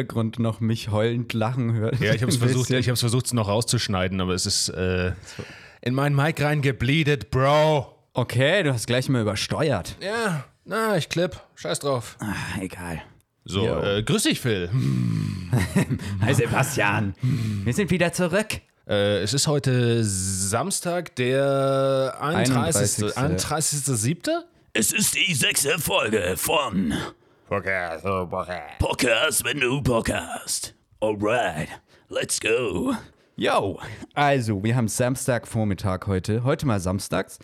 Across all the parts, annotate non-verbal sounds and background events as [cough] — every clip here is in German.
Hintergrund noch mich heulend lachen hört. Ja, ich habe es versucht, ich habe es versucht, es noch rauszuschneiden, aber es ist äh, in meinen Mic reingebleedet, Bro. Okay, du hast gleich mal übersteuert. Ja, na, ich klipp. Scheiß drauf. Ah, egal. So, äh, grüß dich, Phil. [laughs] Hi Sebastian, wir sind wieder zurück. Äh, es ist heute Samstag, der 31. 31.. 31.7. Es ist die sechste Folge von Podcast, wenn du Bock hast. Alright, let's go. Yo, also wir haben Samstagvormittag heute. Heute mal samstags.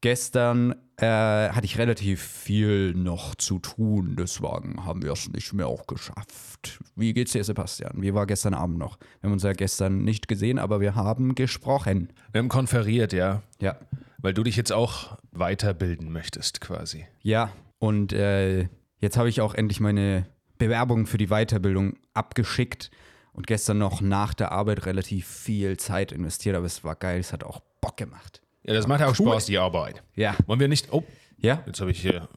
Gestern äh, hatte ich relativ viel noch zu tun, deswegen haben wir es nicht mehr auch geschafft. Wie geht's dir, Sebastian? Wie war gestern Abend noch? Wir haben uns ja gestern nicht gesehen, aber wir haben gesprochen. Wir haben konferiert, ja. Ja. Weil du dich jetzt auch weiterbilden möchtest, quasi. Ja, und äh, jetzt habe ich auch endlich meine Bewerbung für die Weiterbildung abgeschickt und gestern noch nach der Arbeit relativ viel Zeit investiert, aber es war geil, es hat auch Bock gemacht. Ja, das macht ja auch Spaß, die Arbeit. Ja. Wollen wir nicht. Oh, Ja? jetzt habe ich hier.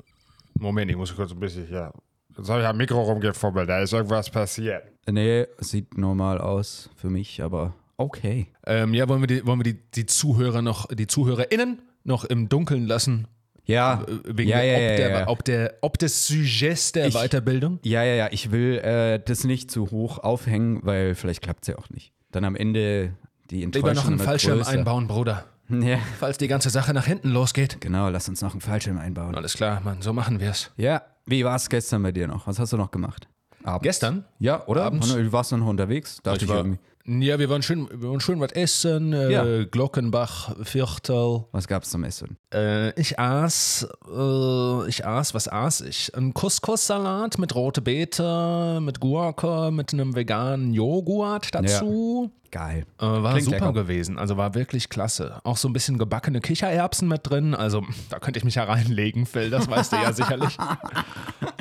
Moment, ich muss kurz ein bisschen. Ja. Jetzt habe ich am Mikro rumgefummelt, da ist irgendwas passiert. Nee, sieht normal aus für mich, aber okay. Ähm, ja, wollen wir, die, wollen wir die, die Zuhörer noch, die ZuhörerInnen noch im Dunkeln lassen? Ja, Äh, Wegen ja, ja, ob, ja, der, ja. Ob, der, ob des Sujets der Ich- Weiterbildung? ja, ja, ja, ich will äh, das nicht zu hoch aufhängen, weil vielleicht klappt es ja auch nicht. Dann am Ende die Enttäuschung Lieber noch einen Fallschirm größer. einbauen, Bruder. [laughs] Ja, Falls die ganze Sache nach hinten losgeht. genau, lass uns noch einen Fallschirm einbauen. Alles klar, Mann, so machen wir es. Ja, wie war es gestern bei dir noch? Was hast du noch gemacht? Abends? Gestern? Ja, oder? Abends? Du warst noch unterwegs? Dachte ich, war, irgendwie. Ja, wir waren schön, wir waren schön was essen. Äh, Ja. Glockenbach, Viertel. Was gab's zum Essen? Äh, ich aß, äh, ich aß, was aß ich? Ein Couscous-Salat mit rote Beete, mit Gurke, mit einem veganen Joghurt dazu. Geil. Äh, war Klingt super lecker. gewesen, also war wirklich klasse. Auch so ein bisschen gebackene Kichererbsen mit drin, also da könnte ich mich ja reinlegen, Phil, das weißt du ja [laughs] sicherlich.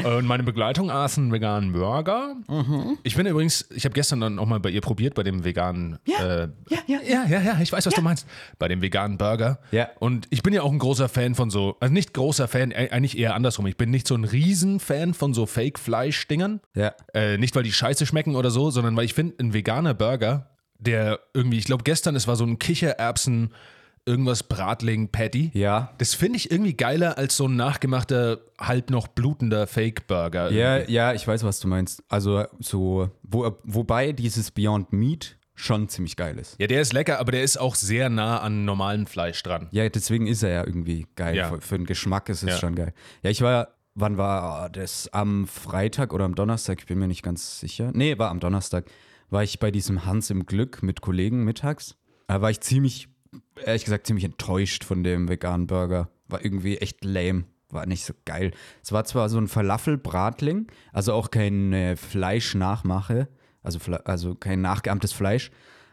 Und meine Begleitung aß einen veganen Burger. Mhm. Ich bin übrigens, ich habe gestern dann auch mal bei ihr probiert, bei dem veganen. Ja, äh, ja, ja. ja, ja, ja, ich weiß, was du meinst. Bei dem veganen Burger. Ja. Und ich bin ja auch ein großer Fan von so, also nicht großer Fan, äh, eigentlich eher andersrum. Ich bin nicht so ein Riesenfan von so Fake-Fleisch-Dingern. Ja. Äh, nicht, weil die scheiße schmecken oder so, sondern weil ich finde, ein veganer Burger, der irgendwie, ich glaube, gestern, es war so ein Kichererbsen, irgendwas Bratling-Patty. Ja. Das finde ich irgendwie geiler als so ein nachgemachter, halb noch blutender Fake-Burger. Ja, irgendwie. ja, ich weiß, was du meinst. Also so, wo, wobei dieses Beyond Meat schon ziemlich geil ist. Ja, der ist lecker, aber der ist auch sehr nah an normalem Fleisch dran. Ja, deswegen ist er ja irgendwie geil. Ja. Für, für den Geschmack ist es Ja. schon geil. Ja, ich war, wann war das? Am Freitag oder am Donnerstag? Ich bin mir nicht ganz sicher. Nee, war am Donnerstag. War ich bei diesem Hans im Glück mit Kollegen mittags. Da war ich ziemlich, ehrlich gesagt, ziemlich enttäuscht von dem veganen Burger. War irgendwie echt lame. War nicht so geil. Es war zwar so ein Falafel-Bratling, also auch kein äh, Fleischnachmache, also, also kein nachgeahmtes Fleisch,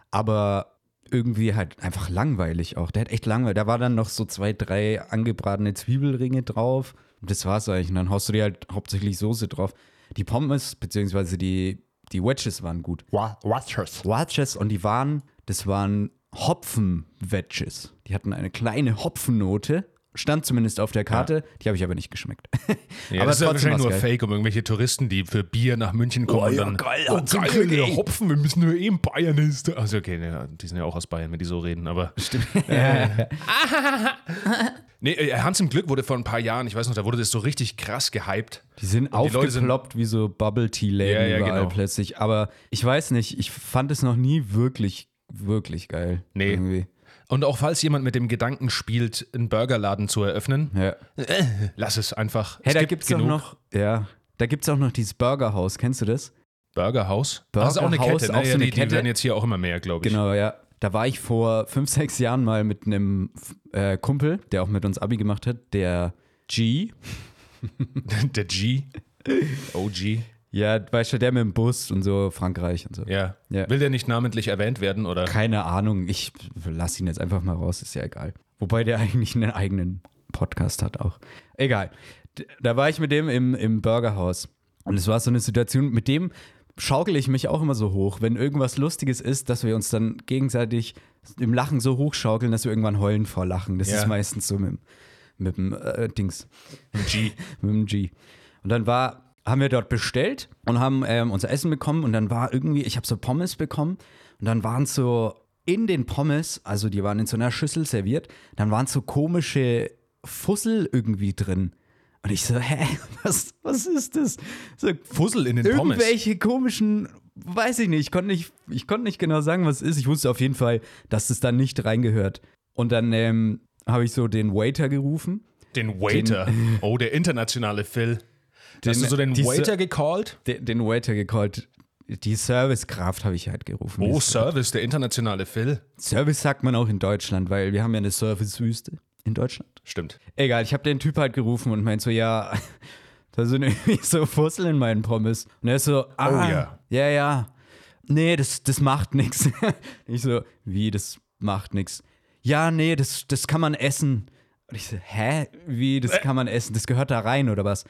aber irgendwie halt einfach langweilig auch. Der hat echt langweilig. Da war dann noch so zwei, drei angebratene Zwiebelringe drauf. Und das war's eigentlich. Und dann haust du dir halt hauptsächlich Soße drauf. Die Pommes, beziehungsweise die, die Wedges waren gut. Watchers. Wedges und die waren, das waren Hopfen-Wedges. Die hatten eine kleine Hopfennote. Stand zumindest auf der Karte. Die habe ich aber nicht geschmeckt. [laughs] Ja, aber das ist ja wahrscheinlich nur geil. Fake, um irgendwelche Touristen, die für Bier nach München kommen. Oh und ja, dann, geil, oh, Hans im geil, Glück, der. Hopfen, wir müssen nur eben Bayern ist. Also okay, ne, die sind ja auch aus Bayern, wenn die so reden, aber. Stimmt. [laughs] [laughs] nee, äh, Hans im Glück wurde vor ein paar Jahren, ich weiß noch, da wurde das so richtig krass gehypt. Die sind aufgeploppt wie so Bubble-Tea-Läden Ja, ja, überall genau. plötzlich. Aber ich weiß nicht, ich fand es noch nie wirklich, wirklich geil. Nee. Irgendwie. Und auch falls jemand mit dem Gedanken spielt, einen Burgerladen zu eröffnen, Ja. lass es einfach. Hey, es da gibt genug. noch, ja, da gibt's auch noch dieses Burgerhaus. Kennst du das? Burgerhaus. das ist auch eine Burgerhaus, Kette, auch ne? so ja, eine die, die Kette. werden jetzt hier auch immer mehr, glaube ich. Genau, ja. Da war ich vor fünf, sechs Jahren mal mit einem äh, Kumpel, der auch mit uns Abi gemacht hat, der G. [laughs] Der G. [laughs] OG. Ja, weißt du, der mit dem Bus und so, Frankreich und so. Ja. Ja. Will der nicht namentlich erwähnt werden oder? Keine Ahnung, ich lass ihn jetzt einfach mal raus, ist ja egal. Wobei der [laughs] eigentlich einen eigenen Podcast hat auch. Egal. Da war ich mit dem im, im Burgerhaus. Und es war so eine Situation, mit dem schaukel ich mich auch immer so hoch, wenn irgendwas Lustiges ist, dass wir uns dann gegenseitig im Lachen so hochschaukeln, dass wir irgendwann heulen vor Lachen. Das Ja. ist meistens so mit, dem- mit dem äh, Dings, G. [laughs] mit dem G. Und dann war haben wir dort bestellt und haben ähm, unser Essen bekommen und dann war irgendwie, ich habe so Pommes bekommen und dann waren so in den Pommes, also die waren in so einer Schüssel serviert, dann waren so komische Fussel irgendwie drin. Und ich so, hä, [laughs] was, was ist das? So, Fussel in den Pommes. irgendwelche komischen, weiß ich nicht, ich konnte nicht, ich konnte nicht genau sagen, was es ist. Ich wusste auf jeden Fall, dass das da nicht reingehört. Und dann ähm, habe ich so den Waiter gerufen. Den Waiter. oh, der internationale Phil. Hast Den- du so den die Waiter gecallt? Den, den Waiter gecallt. Die Servicekraft habe ich halt gerufen. Oh, Service, der internationale Phil. Service sagt man auch in Deutschland, weil wir haben ja eine Servicewüste in Deutschland. Stimmt. Egal, ich habe den Typ halt gerufen und meint so, ja, [laughs] da sind irgendwie so Fussel in meinen Pommes. Und er ist so, ah, Oh ja. ja, ja, nee, das, das macht nichts. [laughs] Ich so, wie, das macht nichts? Ja, nee, das, das kann man essen. Und ich so, hä, wie, das kann man essen? Das gehört da rein oder was?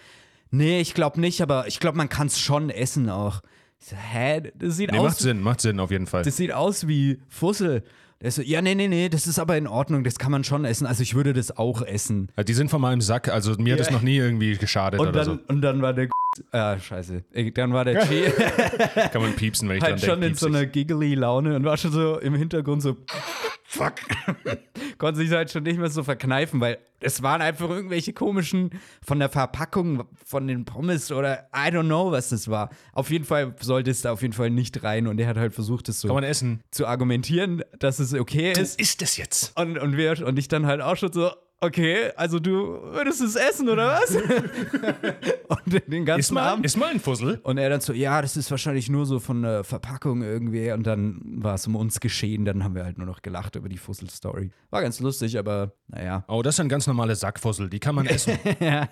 Nee, ich glaube nicht, aber ich glaube, man kann es schon essen auch. Ich so, hä, das sieht Nee, aus macht Sinn, macht Sinn auf jeden Fall. das sieht aus wie Fussel. Der so, ja, nee, nee, nee, das ist aber in Ordnung, das kann man schon essen. Also ich würde das auch essen. Ja, Die sind von meinem Sack, also mir hat das noch nie irgendwie geschadet Und oder dann, und dann war der Ah, scheiße. Äh, Dann war der [laughs] so. Kann man piepsen, wenn ich halt dran schon denke. in so einer giggly Laune und war schon so im Hintergrund so fuck. [laughs] Konnte sich halt schon nicht mehr so verkneifen, weil es waren einfach irgendwelche komischen von der Verpackung von den Pommes oder I don't know, was das war. Auf jeden Fall sollte es da auf jeden Fall nicht rein und er hat halt versucht, es so Kann man essen. zu argumentieren, dass es okay ist. Ist das jetzt? Und, und, wir, und ich dann halt auch schon so, okay, also du würdest es essen oder was? [laughs] und den ganzen Ist mal, Abend. ist mal ein Fussel. Und er dann so, ja, das ist wahrscheinlich nur so von der Verpackung irgendwie. Und dann war es um uns geschehen. Dann haben wir halt nur noch gelacht über die Fussel-Story. War ganz lustig, aber naja. Oh, das sind ganz normale Sackfussel, die kann man essen. [laughs] ja,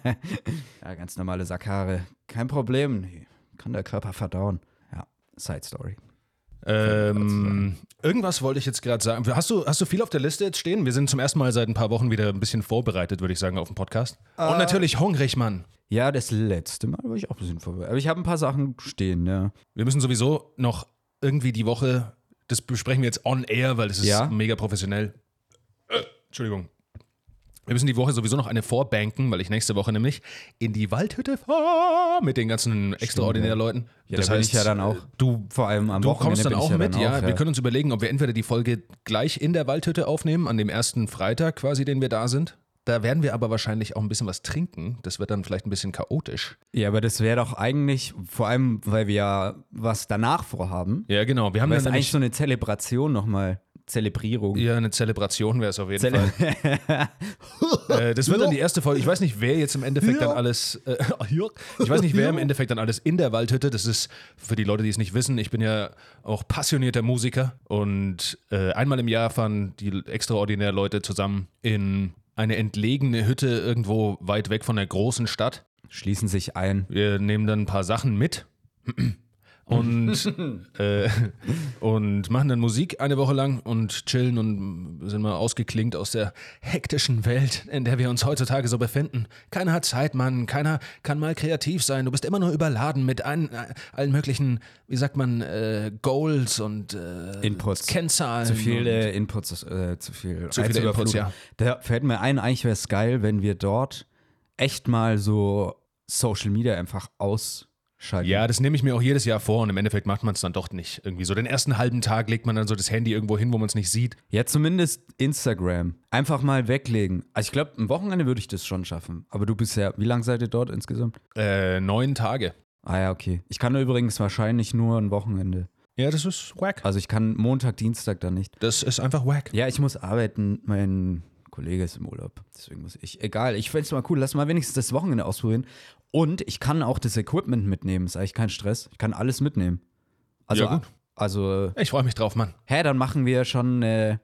ganz normale Sackhaare. Kein Problem. Nee, Kann der Körper verdauen. Ja, Side-Story. Ähm, irgendwas wollte ich jetzt gerade sagen. Hast du, hast du viel auf der Liste jetzt stehen? Wir sind zum ersten Mal seit ein paar Wochen wieder ein bisschen vorbereitet, würde ich sagen, auf den Podcast. Und natürlich hungrig, Mann. Ja, das letzte Mal war ich auch ein bisschen vorbei. Aber ich habe ein paar Sachen stehen, ja. Wir müssen sowieso noch irgendwie die Woche, das besprechen wir jetzt on air, weil das ist Ja. mega professionell. Äh, Entschuldigung. Wir müssen die Woche sowieso noch eine vorbanken, weil ich nächste Woche nämlich in die Waldhütte fahre mit den ganzen extraordinären Leuten. Ja, da bin ich ja dann auch. Du, Vor allem am du Wochenende kommst dann auch ja mit, dann ja. auch, Wir können uns überlegen, ob wir entweder die Folge gleich in der Waldhütte aufnehmen, an dem ersten Freitag quasi, den wir da sind. Da werden wir aber wahrscheinlich auch ein bisschen was trinken. Das wird dann vielleicht ein bisschen chaotisch. Ja, aber das wäre doch eigentlich, vor allem, weil wir ja was danach vorhaben. Ja, genau. Wir haben ja ist eigentlich so eine Zelebration nochmal. Zelebrierung. Ja, eine Zelebration wäre es auf jeden Zele Fall. [laughs] Äh, das wird dann die erste Folge. Ich weiß nicht, wer jetzt im Endeffekt dann alles. Äh, [laughs] ich weiß nicht, wer im Endeffekt dann alles in der Waldhütte. Das ist für die Leute, die es nicht wissen. Ich bin ja auch passionierter Musiker und äh, einmal im Jahr fahren die extraordinär Leute zusammen in eine entlegene Hütte irgendwo weit weg von der großen Stadt. Schließen sich ein. Wir nehmen dann ein paar Sachen mit [clears throat] und, [laughs] äh, und machen dann Musik eine Woche lang und chillen und sind mal ausgeklingt aus der hektischen Welt, in der wir uns heutzutage so befinden. Keiner hat Zeit, Mann. Keiner kann mal kreativ sein. Du bist immer nur überladen mit ein, äh, allen möglichen, wie sagt man, äh, Goals und äh, Inputs. Kennzahlen. Zu viele Inputs, äh, zu viel. Zu viele Inputs, ja. Da fällt mir ein, eigentlich wäre es geil, wenn wir dort echt mal so Social Media einfach ausschalten. Ja, das nehme ich mir auch jedes Jahr vor und im Endeffekt macht man es dann doch nicht. Irgendwie so den ersten halben Tag legt man dann so das Handy irgendwo hin, wo man es nicht sieht. Ja, zumindest Instagram. Einfach mal weglegen. Also ich glaube, am Wochenende würde ich das schon schaffen. Aber du bist ja, wie lange seid ihr dort insgesamt? Äh, neun Tage. Ah ja, okay. Ich kann übrigens wahrscheinlich nur ein Wochenende. Ja, das ist wack. Also ich kann Montag, Dienstag dann nicht. Das ist einfach wack. Ja, ich muss arbeiten. Mein Kollege ist im Urlaub. Deswegen muss ich. Egal, ich fände es mal cool. Lass mal wenigstens das Wochenende ausprobieren. Und ich kann auch das Equipment mitnehmen. Ist eigentlich kein Stress. Ich kann alles mitnehmen. Also, Ja, gut. also Ich freue mich drauf, Mann. hä, dann machen wir schon eine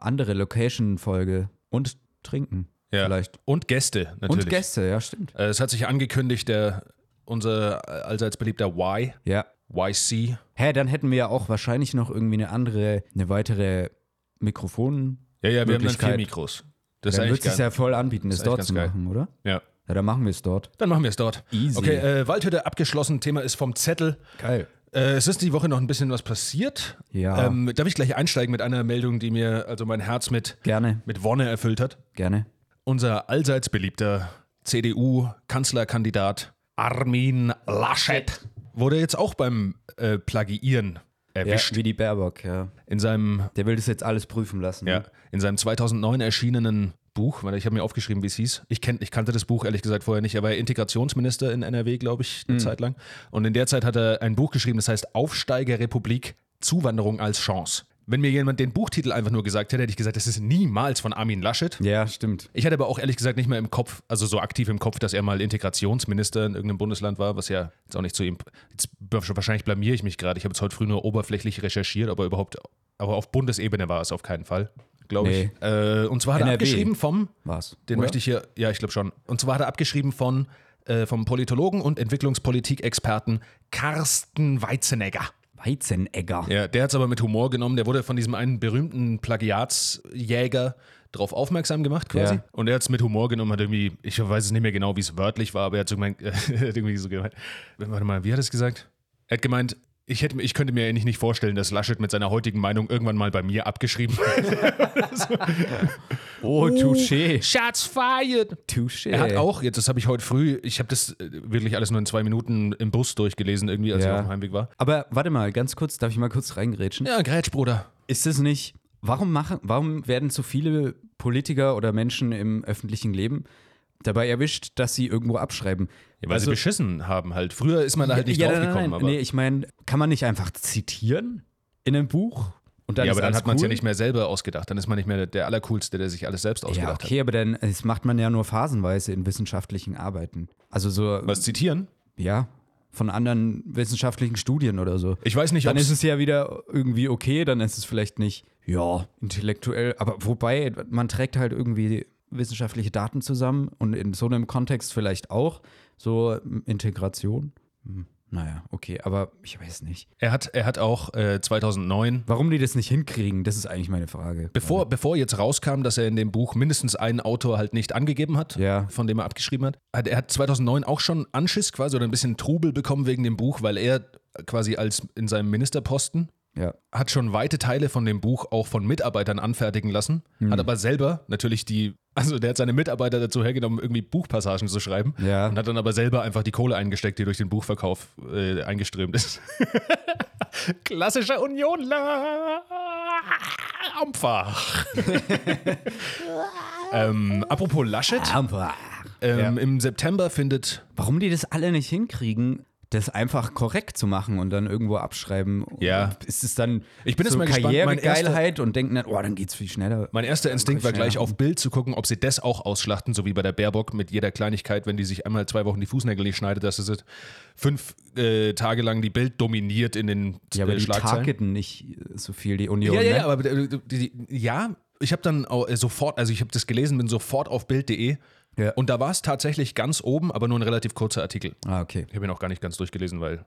andere Location-Folge. Und trinken. Ja. Vielleicht. Und Gäste, natürlich. Und Gäste, ja, stimmt. Äh, Es hat sich angekündigt, der, unser äh, allseits beliebter Y, Ja. YC. Hä, dann hätten wir ja auch wahrscheinlich noch irgendwie eine andere, eine weitere Mikrofon. Ja, ja, wir haben dann vier. Mikros. Das Dann wird es ja voll anbieten, das eigentlich dort zu geil. machen, oder? Ja. Ja, dann machen wir es dort. Dann machen wir es dort. Easy. Okay, äh, Waldhütte abgeschlossen. Thema ist vom Zettel. Geil. Äh, es ist die Woche noch ein bisschen was passiert. Ja. Ähm, darf ich gleich einsteigen mit einer Meldung, die mir also mein Herz mit, Gerne, mit Wonne erfüllt hat? gerne. Unser allseits beliebter CDU-Kanzlerkandidat Armin Laschet wurde jetzt auch beim äh, Plagiieren Ja, erwischt. wie die Baerbock, ja. In seinem Der will das jetzt alles prüfen lassen. Ja, in seinem 2009 erschienenen Buch, weil ich habe mir aufgeschrieben, wie es hieß. Ich, kenn, ich kannte das Buch ehrlich gesagt vorher nicht. Er war ja Integrationsminister in NRW, glaube ich, eine Zeit lang. Und in der Zeit hat er ein Buch geschrieben, das heißt Aufsteigerrepublik, Zuwanderung als Chance. Wenn mir jemand den Buchtitel einfach nur gesagt hätte, hätte ich gesagt, das ist niemals von Armin Laschet. Ja, stimmt. Ich hatte aber auch ehrlich gesagt nicht mehr im Kopf, also so aktiv im Kopf, dass er mal Integrationsminister in irgendeinem Bundesland war, was ja jetzt auch nicht zu ihm. Jetzt wahrscheinlich blamiere ich mich gerade. Ich habe jetzt heute früh nur oberflächlich recherchiert, aber überhaupt, aber auf Bundesebene war es auf keinen Fall, glaube ich. Äh, und zwar hat er NRW. abgeschrieben vom, War's. den oder? möchte ich hier, ja, ich glaube schon. Und zwar hat er abgeschrieben von äh, vom Politologen und Entwicklungspolitikexperten Carsten Weizenegger. Weizenegger. Ja, der hat es aber mit Humor genommen. Der wurde von diesem einen berühmten Plagiatsjäger darauf aufmerksam gemacht quasi. Ja. Und er hat es mit Humor genommen, hat irgendwie, ich weiß es nicht mehr genau, wie es wörtlich war, aber er hat so gemeint, [laughs] hat irgendwie so gemeint, warte mal, wie hat er es gesagt? Er hat gemeint, ich, hätte, ich könnte mir eigentlich nicht vorstellen, dass Laschet mit seiner heutigen Meinung irgendwann mal bei mir abgeschrieben [laughs] [laughs] Oh, touché. Shots fired! Touché. Er hat auch, jetzt das habe ich heute früh, ich habe das äh, wirklich alles nur in zwei Minuten im Bus durchgelesen, irgendwie, als ich Ja. auf dem Heimweg war. Aber warte mal, ganz kurz, darf ich mal kurz reingrätschen? Ja, Grätsch, Bruder. Ist es nicht, warum machen, warum werden so viele Politiker oder Menschen im öffentlichen Leben dabei erwischt, dass sie irgendwo abschreiben? Ja, weil Also- sie beschissen haben halt. Früher ist man da halt nicht ja, draufgekommen, nein, nein, aber. Nee, ich meine, kann man nicht einfach zitieren in einem Buch? Und dann ja, aber dann hat man es ja cool? nicht mehr selber ausgedacht. Dann ist man nicht mehr der Allercoolste, der sich alles selbst Ja, ausgedacht okay, aber dann das macht man ja nur phasenweise in wissenschaftlichen Arbeiten. Also so, hat. Was zitieren? ja, von anderen wissenschaftlichen Studien oder so. Ich weiß nicht, Dann ist es ja wieder irgendwie okay, dann ist es vielleicht nicht, ja, intellektuell, aber wobei, man trägt halt irgendwie wissenschaftliche Daten zusammen und in so einem Kontext vielleicht auch, so Integration. Hm, naja, okay, aber ich weiß nicht. er hat, er hat auch äh, 2009, Warum die das nicht hinkriegen, das ist eigentlich meine Frage. bevor, bevor jetzt rauskam, dass er in dem Buch mindestens einen Autor halt nicht angegeben hat, Ja. von dem er abgeschrieben hat, hat, er hat 2009 auch schon Anschiss quasi oder ein bisschen Trubel bekommen wegen dem Buch, weil er quasi als in seinem Ministerposten Ja. hat schon weite Teile von dem Buch auch von Mitarbeitern anfertigen lassen, Hm. hat aber selber natürlich die, also der hat seine Mitarbeiter dazu hergenommen, irgendwie Buchpassagen zu schreiben Ja. und hat dann aber selber einfach die Kohle eingesteckt, die durch den Buchverkauf äh, eingeströmt ist. [laughs] Klassischer Unionler einfach. [laughs] ähm, apropos Laschet, Aber ähm, im September findet warum die das alle nicht hinkriegen, das einfach korrekt zu machen und dann irgendwo abschreiben? Ja. Ist es dann Ich bin jetzt so mal Karrieregeilheit und denken dann, oh, dann geht's viel schneller. Mein erster Instinkt war gleich auf Bild zu gucken, ob sie das auch ausschlachten, so wie bei der Baerbock mit jeder Kleinigkeit, wenn die sich einmal zwei Wochen die Fußnägel nicht schneidet, dass sie fünf äh, Tage lang die Bild dominiert in den Ja, aber äh, die targeten nicht äh, so viel die Union. Ja, ja, ne? ja, aber äh, die, die, ja, ich habe dann äh, sofort, also ich habe das gelesen, bin sofort auf Bild.de Ja. und da war es tatsächlich ganz oben, aber nur ein relativ kurzer Artikel. Ah, okay. Ich habe ihn auch gar nicht ganz durchgelesen, weil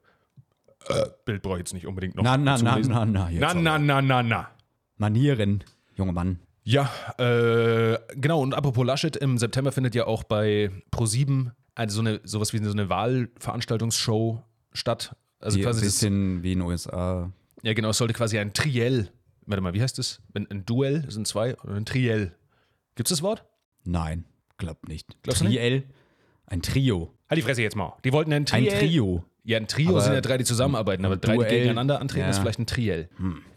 äh, Bild brauche ich jetzt nicht unbedingt noch Na, na, zu na, lesen. na, na, na, na, na, na, na. Manieren, junger Mann. Ja, äh, genau. Und apropos Laschet, im September findet ja auch bei Pro7 eine, so eine, sowas wie so eine Wahlveranstaltungsshow statt. Also ein quasi das, bisschen wie in den USA. ja genau, es sollte quasi ein Triell, warte mal, wie heißt das? Ein, ein Duell, das sind zwei, ein Triell. Gibt's das Wort? Nein, glaub nicht. Glaubst? Triell, ein Trio. Halt die Fresse jetzt mal. Die wollten ein Ein Triell. Trio. Ja, ein Trio Aber sind ja drei, die zusammenarbeiten, aber drei, die gegeneinander antreten, ja. ist vielleicht ein Triell.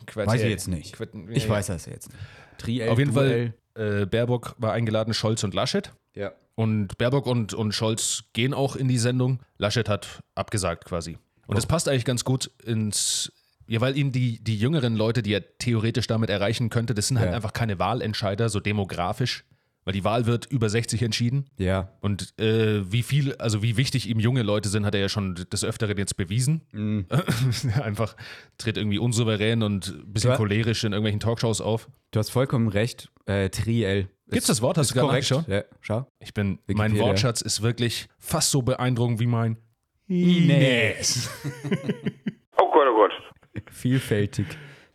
Quartell. Weiß ich jetzt nicht. Quart- Ich ja, weiß das jetzt nicht. Triell, Auf jeden Duell. Fall, äh, Baerbock war eingeladen, Scholz und Laschet. Ja. Und Baerbock und, und Scholz gehen auch in die Sendung. Laschet hat abgesagt quasi. Und das passt eigentlich ganz gut ins. Ja, weil ihn die, die jüngeren Leute, die er theoretisch damit erreichen könnte, das sind halt Ja. einfach keine Wahlentscheider, so demografisch. Weil die Wahl wird über 60 entschieden. Ja. Und äh, wie viel, also wie wichtig ihm junge Leute sind, hat er ja schon des Öfteren jetzt bewiesen. Mhm. [laughs] Einfach tritt irgendwie unsouverän und ein bisschen cholerisch in irgendwelchen Talkshows auf. Du hast vollkommen recht. Äh, Triell. Gibt's das Wort? Hast du gerade nachgeschaut? Ja, schau. Ich bin, mein Wikipedia. Wortschatz ist wirklich fast so beeindruckend wie mein Ines. Oh Gott, oh Gott. [laughs] Vielfältig.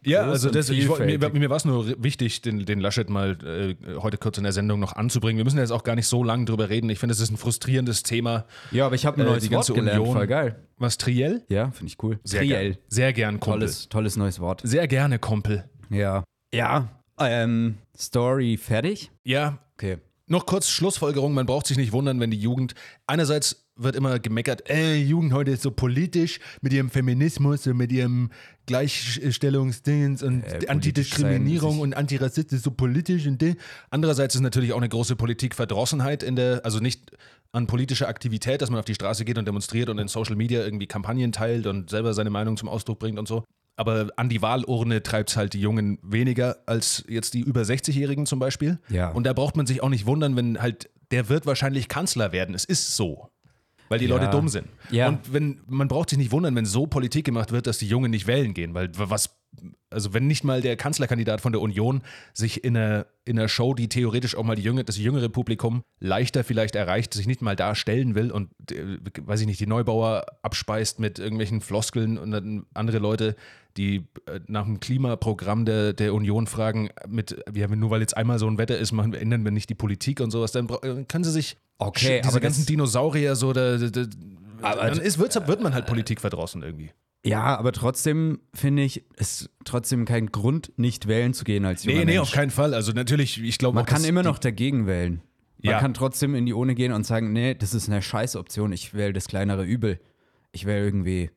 Ja, also das, ich, mir, mir war es nur wichtig, den, den Laschet mal äh, heute kurz in der Sendung noch anzubringen. Wir müssen jetzt auch gar nicht so lange drüber reden. Ich finde, es ist ein frustrierendes Thema. Ja, aber ich habe ein Äh, neues die ganze Wort gelernt. Union. Voll geil. Was, Triell? Ja, finde ich cool. Sehr Triell. gern. Sehr gern, Kumpel. Tolles, tolles neues Wort. Sehr gerne, Kumpel. Ja. Ja. Ähm, Story fertig? Ja, Okay. noch kurz Schlussfolgerung. Man braucht sich nicht wundern, wenn die Jugend einerseits wird immer gemeckert, ey, Jugend heute ist so politisch mit ihrem Feminismus und mit ihrem Gleichstellungsdings und Äh, Antidiskriminierung sein, und Antirassismus so politisch und de. Andererseits ist natürlich auch eine große Politikverdrossenheit in der, also nicht an politischer Aktivität, dass man auf die Straße geht und demonstriert und in Social Media irgendwie Kampagnen teilt und selber seine Meinung zum Ausdruck bringt und so. Aber an die Wahlurne treibt es halt die Jungen weniger als jetzt die über 60-Jährigen zum Beispiel. Ja. Und da braucht man sich auch nicht wundern, wenn halt, der wird wahrscheinlich Kanzler werden. Es ist so. Weil die Ja. Leute dumm sind. Ja. Und wenn, man braucht sich nicht wundern, wenn so Politik gemacht wird, dass die Jungen nicht wählen gehen. Weil was, also wenn nicht mal der Kanzlerkandidat von der Union sich in einer, in einer Show, die theoretisch auch mal die jüngere, das jüngere Publikum leichter vielleicht erreicht, sich nicht mal da stellen will und, äh, weiß ich nicht, die Neubauer abspeist mit irgendwelchen Floskeln und dann andere Leute, die äh, nach dem Klimaprogramm der, der Union fragen, mit, ja, nur weil jetzt einmal so ein Wetter ist, machen, ändern wir nicht die Politik und sowas, dann äh, können sie sich Okay, diese aber ganzen Dinosaurier so, da, da, Aber- dann ist, wird, man halt Politik verdrossen irgendwie. Ja, aber trotzdem finde ich, ist trotzdem kein Grund, nicht wählen zu gehen als junger Nee, nee, Mensch. auf keinen Fall. Also natürlich, ich glaube Man auch, kann immer noch dagegen wählen. Man Ja. kann trotzdem in die Urne gehen und sagen, nee, das ist eine Scheißoption, ich wähle das kleinere Übel. Ich wähle irgendwie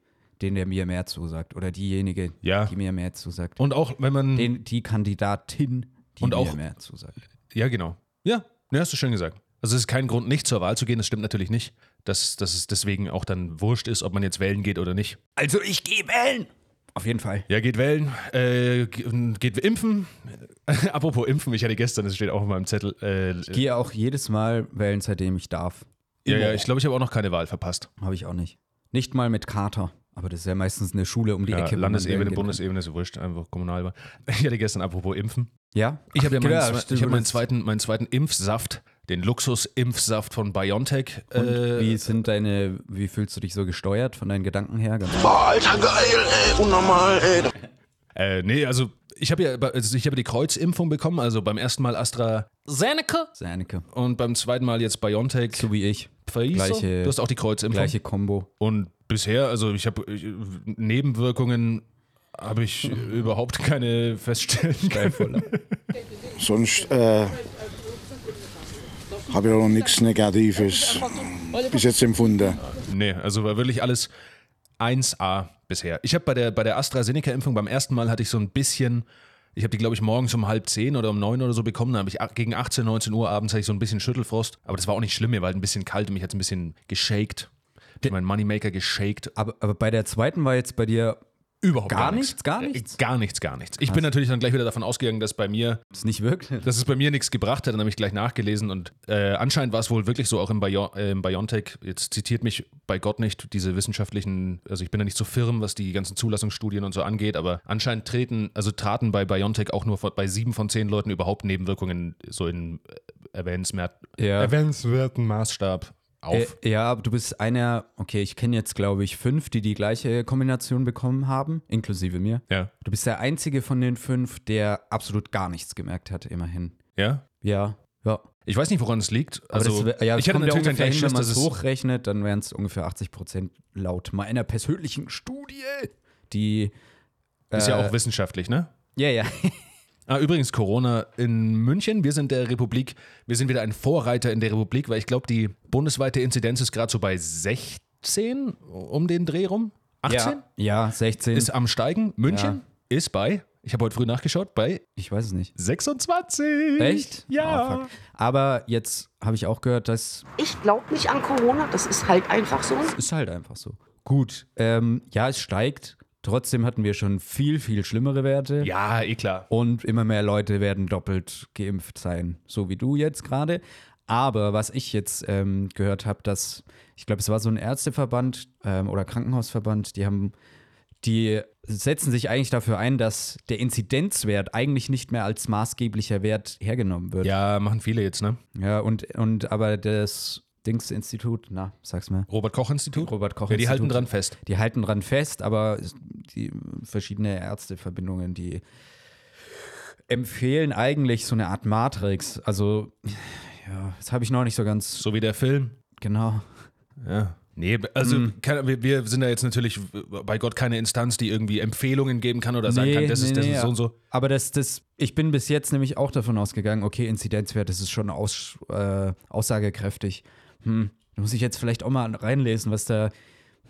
den, der mir mehr zusagt. Oder diejenige, Ja. die mir mehr zusagt. Und auch wenn man. Den, die Kandidatin, die Und mir auch- mehr zusagt. ja, genau. Ja, ne, hast du schön gesagt. Also es ist kein Grund, nicht zur Wahl zu gehen, das stimmt natürlich nicht. Dass, dass es deswegen auch dann wurscht ist, ob man jetzt wählen geht oder nicht. Also ich gehe wählen! Auf jeden Fall. Ja, geht wählen, äh, ge- geht impfen. [laughs] Apropos impfen, ich hatte gestern, das steht auch in meinem Zettel. Äh, Ich gehe auch jedes Mal wählen, seitdem ich darf. ja, ja, ich glaube, ich habe auch noch keine Wahl verpasst. Habe ich auch nicht. Nicht mal mit Kater. Aber das ist ja meistens eine Schule um die Ja, Ecke. Landesebene. Bundesebene ist wurscht, einfach Kommunalwahl. [laughs] Ich hatte gestern, apropos Impfen, Ja? Ich habe ja, meinen, ja, stimmt, ich hab meinen, zweiten, meinen zweiten Impfsaft, den Luxus-Impfsaft von BioNTech. Und äh, wie sind deine, wie fühlst du dich so gesteuert von deinen Gedanken her? Boah, Alter, geil, ey, unnormal, ey. äh, nee, also ich habe ja also ich habe die Kreuzimpfung bekommen, also beim ersten Mal AstraZeneca Serneke. und beim zweiten Mal jetzt BioNTech. So wie ich. Pfizer. gleiche- du hast auch die Kreuzimpfung. Gleiche Kombo. Und bisher, also ich habe Nebenwirkungen habe ich überhaupt keine feststellen können. Sonst äh, habe ich auch noch nichts Negatives bis jetzt empfunden. Nee, also war wirklich alles 1A bisher. Ich habe bei der, bei der AstraZeneca-Impfung beim ersten Mal hatte ich so ein bisschen, ich habe die glaube ich morgens um halb zehn oder um neun oder so bekommen, da habe ich a- gegen 18, 19 Uhr abends hatte ich so ein bisschen Schüttelfrost, aber das war auch nicht schlimm, mir war halt ein bisschen kalt und mich hat es ein bisschen geshaked. Ich meinen Moneymaker geshaked. Aber, aber bei der zweiten war jetzt bei dir Überhaupt Gar nichts? Gar Äh, nichts? Gar nichts, gar nichts. Ich bin natürlich dann gleich wieder davon ausgegangen, dass bei mir es nicht wirkt. dass es bei mir nichts gebracht hat. Dann habe ich gleich nachgelesen und äh, anscheinend war es wohl wirklich so, auch im, Bio, äh, im BioNTech. Jetzt zitiert mich bei Gott nicht diese wissenschaftlichen, also ich bin da nicht so firm, was die ganzen Zulassungsstudien und so angeht, aber anscheinend treten, also traten bei BioNTech auch nur von, bei sieben von zehn Leuten überhaupt Nebenwirkungen so in äh, erwähnenswert, Ja. erwähnenswerten Maßstab auf. Äh, ja, aber du bist einer, okay, ich kenne jetzt glaube ich fünf, die die gleiche Kombination bekommen haben, inklusive mir. ja. Du bist der einzige von den fünf, der absolut gar nichts gemerkt hat, immerhin. Ja? Ja, ja. Ich weiß nicht, woran es liegt. Aber Also, das, ja, ich ja natürlich dann ungefähr hin, wenn man es hochrechnet, dann wären es ungefähr 80 Prozent laut meiner persönlichen Studie, die ist ja äh, auch wissenschaftlich, ne? Ja, ja. [laughs] Ah, übrigens, Corona in München. Wir sind der Republik, wir sind wieder ein Vorreiter in der Republik, weil ich glaube, die bundesweite Inzidenz ist gerade so bei 16 um den Dreh rum. 18 Ja, ja 16. ist am Steigen. München ist bei, ich habe heute früh nachgeschaut, bei ich weiß es nicht. 26. Echt? Ja. Fuck. Aber jetzt habe ich auch gehört, das Ich glaube nicht an Corona, das ist halt einfach so. ist halt einfach so. Gut, ähm, ja, es steigt. Trotzdem hatten wir schon viel, viel schlimmere Werte. ja, eh klar. Und immer mehr Leute werden doppelt geimpft sein, so wie du jetzt gerade. Aber was ich jetzt ähm, gehört habe, dass, ich glaube, es war so ein Ärzteverband ähm, oder Krankenhausverband, die haben, die setzen sich eigentlich dafür ein, dass der Inzidenzwert eigentlich nicht mehr als maßgeblicher Wert hergenommen wird. Ja, machen viele jetzt, ne? Ja, und, und aber das Dings-Institut, na, sag's mir. Robert-Koch-Institut? Robert Koch Ja, die halten dran fest. Die halten dran fest, aber die verschiedene Ärzteverbindungen, die empfehlen eigentlich so eine Art Matrix. Also, ja, das habe ich noch nicht so ganz So wie der Film. genau. Ja. Nee, also Hm. keine, wir, wir sind da jetzt natürlich bei Gott keine Instanz, die irgendwie Empfehlungen geben kann oder sagen Nee, kann, das ist, nee, das nee, ist so und so. Aber das, das, ich bin bis jetzt nämlich auch davon ausgegangen, okay, Inzidenzwert, das ist schon aus, äh, aussagekräftig. Hm, Da muss ich jetzt vielleicht auch mal reinlesen, was da,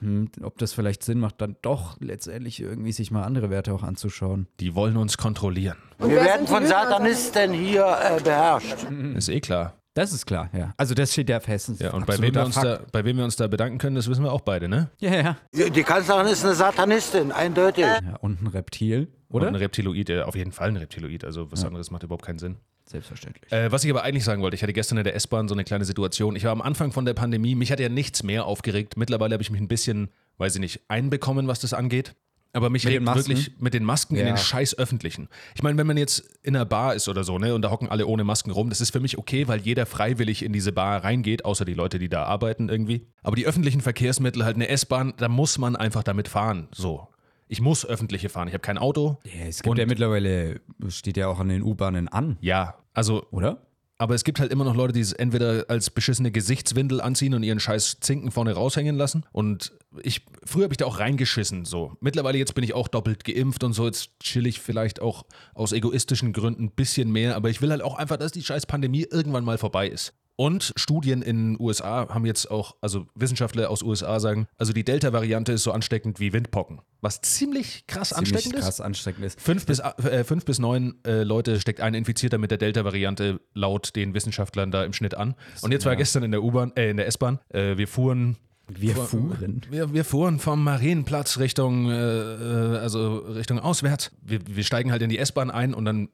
hm, ob das vielleicht Sinn macht, dann doch letztendlich irgendwie sich mal andere Werte auch anzuschauen. Die wollen uns kontrollieren. Und Wir wer werden von die? Satanisten hier äh, beherrscht. Ist eh klar. Das ist klar, ja. Also das steht ja fest. Ja, und bei wem, wir uns da, bei wem wir uns da bedanken können, das wissen wir auch beide, ne? Ja, ja. Die Kanzlerin ist eine Satanistin, eindeutig. ja. Und ein Reptil, Oder? oder? ein Reptiloid, äh, auf jeden Fall ein Reptiloid. Also was anderes macht überhaupt keinen Sinn. Selbstverständlich. Äh, was ich aber eigentlich sagen wollte, ich hatte gestern in der S-Bahn so eine kleine Situation. Ich war am Anfang von der Pandemie, mich hat ja nichts mehr aufgeregt. Mittlerweile habe ich mich ein bisschen, weiß ich nicht, einbekommen, was das angeht. Aber mich Mit regt wirklich mit den Masken in Ja. den scheiß Öffentlichen. Ich meine, wenn man jetzt in einer Bar ist oder so, ne, und da hocken alle ohne Masken rum, das ist für mich okay, weil jeder freiwillig in diese Bar reingeht, außer die Leute, die da arbeiten irgendwie. Aber die öffentlichen Verkehrsmittel, halt eine S-Bahn, da muss man einfach damit fahren. So. Ich muss öffentliche fahren. Ich habe kein Auto. Ja, es gibt Und- ja mittlerweile, steht ja auch an den U-Bahnen an, Ja, also oder? Aber es gibt halt immer noch Leute, die es entweder als beschissene Gesichtswindel anziehen und ihren scheiß Zinken vorne raushängen lassen. Und ich, früher habe ich da auch reingeschissen, so. Mittlerweile jetzt bin ich auch doppelt geimpft und so. Jetzt chill ich vielleicht auch aus egoistischen Gründen ein bisschen mehr. Aber ich will halt auch einfach, dass die scheiß Pandemie irgendwann mal vorbei ist. Und Studien in den USA haben jetzt auch, also Wissenschaftler aus USA sagen, also die Delta-Variante ist so ansteckend wie Windpocken. Was ziemlich krass Ziemlich ansteckend ist. krass ansteckend ist. Fünf bis, äh, fünf bis neun äh, Leute steckt ein Infizierter mit der Delta-Variante laut den Wissenschaftlern da im Schnitt an. Und jetzt war gestern in der U-Bahn, äh, in der S-Bahn, äh, wir fuhren. Wir fuhren. Wir, wir fuhren vom Marienplatz Richtung, äh, äh, also Richtung auswärts. Wir, wir steigen halt in die S-Bahn ein und dann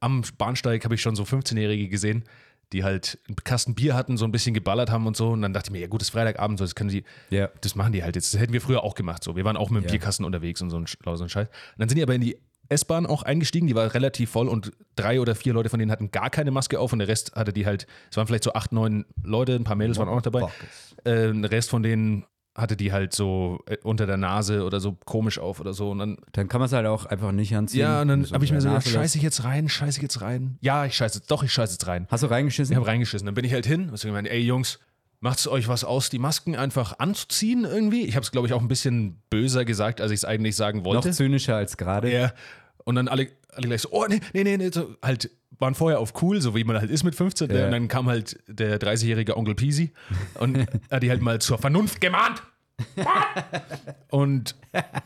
am Bahnsteig habe ich schon so 15-Jährige gesehen, die halt einen Kasten Bier hatten, so ein bisschen geballert haben und so. Und dann dachte ich mir, ja gut, es ist Freitagabend, so, das können die, Ja. das machen die halt jetzt. Das hätten wir früher auch gemacht. So. Wir waren auch mit dem Ja. Bierkasten unterwegs und so ein, so ein Scheiß. Und dann sind die aber in die S-Bahn auch eingestiegen, die war relativ voll und drei oder vier Leute von denen hatten gar keine Maske auf und der Rest hatte die halt, es waren vielleicht so acht, neun Leute, ein paar Mädels waren auch noch dabei. Äh, der Rest von denen hatte die halt so äh, unter der Nase oder so komisch auf oder so. Und dann, Dann kann man es halt auch einfach nicht anziehen. ja, und dann So habe ich mir so gedacht, scheiße ich jetzt rein, scheiße ich jetzt rein. Ja, ich scheiße, doch, ich scheiße jetzt rein. Hast du reingeschissen? Ich habe reingeschissen. Dann bin ich halt hin und hab gemeint, ey Jungs, macht's euch was aus, die Masken einfach anzuziehen irgendwie? Ich habe es, glaube ich, auch ein bisschen böser gesagt, als ich es eigentlich sagen Noch wollte. zynischer als gerade. Ja. Und dann alle, alle gleich so, oh, nee, nee, nee, nee, so, halt, waren vorher auf cool, so wie man halt ist mit 15. Ja. Und dann kam halt der 30-jährige Onkel Peasy und [laughs] hat die halt mal zur Vernunft gemahnt. [laughs] Und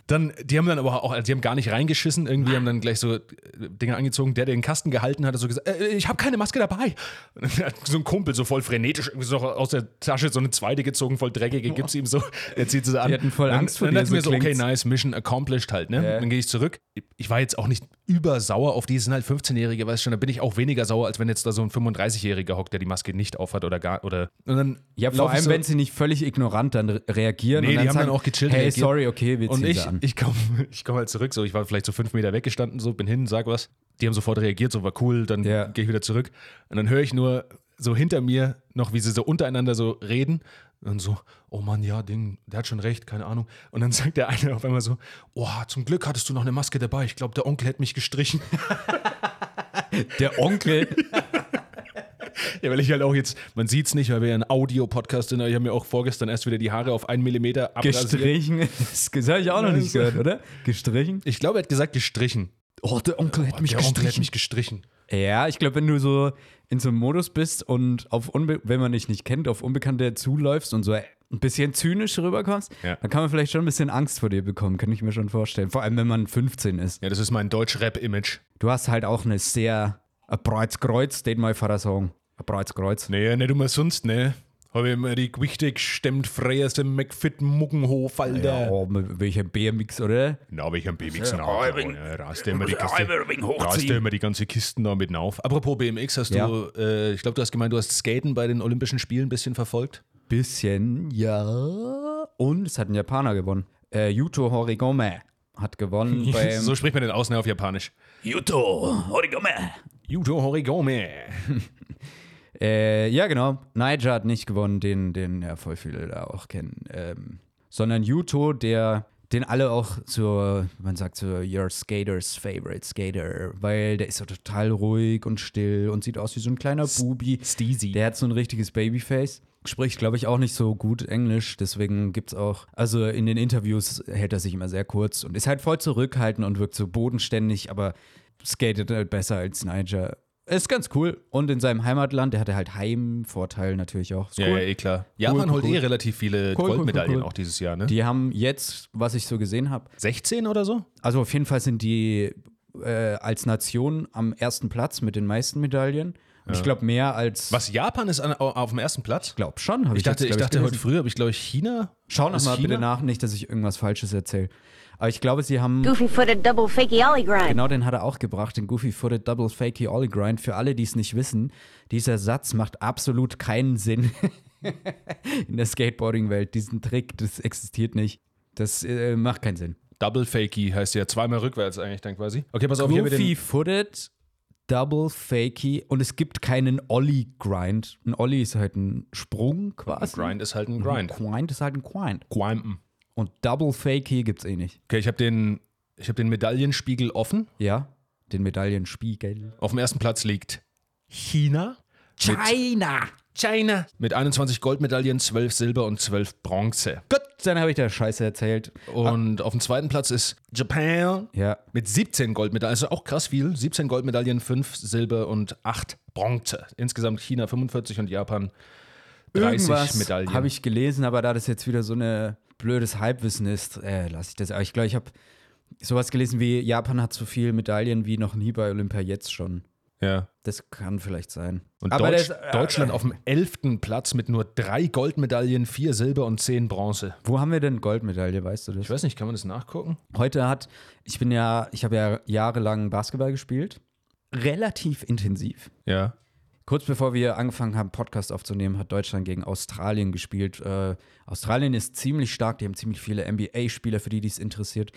dann, die haben dann aber auch, also die haben gar nicht reingeschissen, irgendwie haben dann gleich so äh, Dinge angezogen. Der, der den Kasten gehalten hat, hat so gesagt, äh, ich habe keine Maske dabei. Dann so ein Kumpel so voll frenetisch irgendwie so aus der Tasche so eine zweite gezogen, voll dreckige, gibt's ihm so. Er zieht sie an. Die hatten voll dann, Angst vor dann dir, dachte ich mir so so, okay, nice, Mission accomplished halt, ne? Ja. Dann gehe ich zurück. Ich war jetzt auch nicht übersauer auf die, es sind halt 15-Jährige, weißt schon, da bin ich auch weniger sauer, als wenn jetzt da so ein 35-Jähriger hockt, der die Maske nicht aufhat oder gar, oder, und dann Ja, vor allem, so- wenn sie nicht völlig ignorant dann re- reagieren. Nee, und dann die haben sagen, dann auch gechillt Hey, reagiert. sorry, okay, wir ziehen Und ich, an. ich komme [laughs] ich komm halt zurück, so ich war vielleicht so fünf Meter weggestanden, so bin hin, sag was. Die haben sofort reagiert, so war cool, dann Ja. gehe ich wieder zurück. Und dann höre ich nur so hinter mir noch, wie sie so untereinander so reden. Und dann so, oh Mann, ja, Ding, der hat schon recht, keine Ahnung. Und dann [laughs] sagt der eine auf einmal so, oh, zum Glück hattest du noch eine Maske dabei. Ich glaube, der Onkel hätte mich gestrichen. Der Onkel. [laughs] [laughs] Ja, weil ich halt auch jetzt, man sieht es nicht, weil wir ja ein Audio-Podcast sind, aber ich habe mir auch vorgestern erst wieder die Haare auf einen Millimeter abrasiert. Gestrichen. Das habe ich auch noch nicht gehört, oder? Gestrichen? Ich glaube, er hat gesagt gestrichen. Oh, der Onkel hätte der Onkel hat mich gestrichen. Ja, ich glaube, wenn du so in so einem Modus bist und auf Unbe wenn man dich nicht kennt, auf Unbekannte zuläufst und so ein bisschen zynisch rüberkommst, Ja. dann kann man vielleicht schon ein bisschen Angst vor dir bekommen, kann ich mir schon vorstellen. Vor allem, wenn man 15 ist. Ja, das ist mein Deutsch-Rap-Image. Du hast halt auch eine sehr ein breites Kreuz, den mein Vater sagen. Ein breites Kreuz. Nee, nicht immer sonst, ne? Habe ich immer die Gewichte gestemmt, frei aus dem McFit Muckenhof, Alter. Ja, mit welcher BMX, oder? Na, hab BMX Ja, nach. Ja, rast immer die Kiste, die ganze Kisten da mit auf. Apropos BMX, hast Ja. du, äh, ich glaube, du hast gemeint, du hast Skaten bei den Olympischen Spielen ein bisschen verfolgt. Bisschen, ja. Und es hat ein Japaner gewonnen. Äh, Yuto Horigome hat gewonnen [laughs] beim. so spricht man den aus, ne, auf Japanisch. Yuto, Origome. Yuto Horigome. [laughs] Äh, ja, genau. Niger hat nicht gewonnen, den, den ja voll viele da auch kennen. Ähm, sondern Yuto, der, den alle auch so, man sagt so, your skater's favorite skater, weil der ist so total ruhig und still und sieht aus wie so ein kleiner Bubi. Steezy. Der hat so ein richtiges Babyface. Spricht, glaube ich, auch nicht so gut Englisch, deswegen gibt's auch, also in den Interviews hält er sich immer sehr kurz und ist halt voll zurückhaltend und wirkt so bodenständig, aber skatet halt besser als Niger. Ist ganz cool. Und in seinem Heimatland, der hatte halt Heimvorteil natürlich auch. Ist Ja, cool. ja, eh klar. Japan cool, holt cool. eh relativ viele Cool, cool, cool, Goldmedaillen cool. auch dieses Jahr, ne? Die haben jetzt, was ich so gesehen habe, 16 oder so? also auf jeden Fall sind die äh, als Nation am ersten Platz mit den meisten Medaillen. Und ich glaube mehr als. Was, Japan ist an, auf dem ersten Platz? Ich glaube schon. Hab Ich dachte, jetzt, ich dachte heute früher, habe ich glaube ich China. Schau noch Ist mal China? bitte nach, nicht, dass ich irgendwas Falsches erzähle. Aber ich glaube, sie haben. Goofy footed double fakey ollie grind. Genau, den hat er auch gebracht, den Goofy Footed Double Fakey Ollie Grind. Für alle, die es nicht wissen, dieser Satz macht absolut keinen Sinn [laughs] in der Skateboarding-Welt. Diesen Trick, das existiert nicht. Das äh, macht keinen Sinn. Double Fakey heißt ja zweimal rückwärts eigentlich dann quasi. Okay, pass auf, hier haben wir Goofy. Footed Double Fakey und es gibt keinen Ollie Grind. Ein Ollie ist halt ein Sprung quasi. Grind ist halt ein Grind. Grind ist halt ein Grind. Quimpen. Und Double Fakey gibt's eh nicht. Okay, ich habe den, ich hab den Medaillenspiegel offen. Ja, den Medaillenspiegel. Auf dem ersten Platz liegt China. China! China. Mit 21 Goldmedaillen, 12 Silber und 12 Bronze. Gut, dann habe ich da Scheiße erzählt. Und auf dem zweiten Platz ist Japan Ja, mit 17 Goldmedaillen. Also auch krass viel. 17 Goldmedaillen, 5 Silber und 8 Bronze. Insgesamt China 45 und Japan 30 Irgendwas Medaillen. habe ich gelesen, aber da das jetzt wieder so eine blödes Halbwissen ist, äh, lasse ich das. Aber ich glaube, ich habe sowas gelesen wie Japan hat so viele Medaillen wie noch nie bei Olympia jetzt schon. ja. Das kann vielleicht sein. Und aber Deutsch, das, äh, Deutschland auf dem 11. Platz mit nur 3 Goldmedaillen, 4 Silber und 10 Bronze. Wo haben wir denn Goldmedaille, weißt du das? Ich weiß nicht, kann man das nachgucken? Heute hat, ich bin ja, ich habe ja jahrelang Basketball gespielt. Relativ intensiv. Ja. Kurz bevor wir angefangen haben, Podcast aufzunehmen, hat Deutschland gegen Australien gespielt. Äh, Australien ist ziemlich stark, die haben ziemlich viele NBA-Spieler, für die dies interessiert.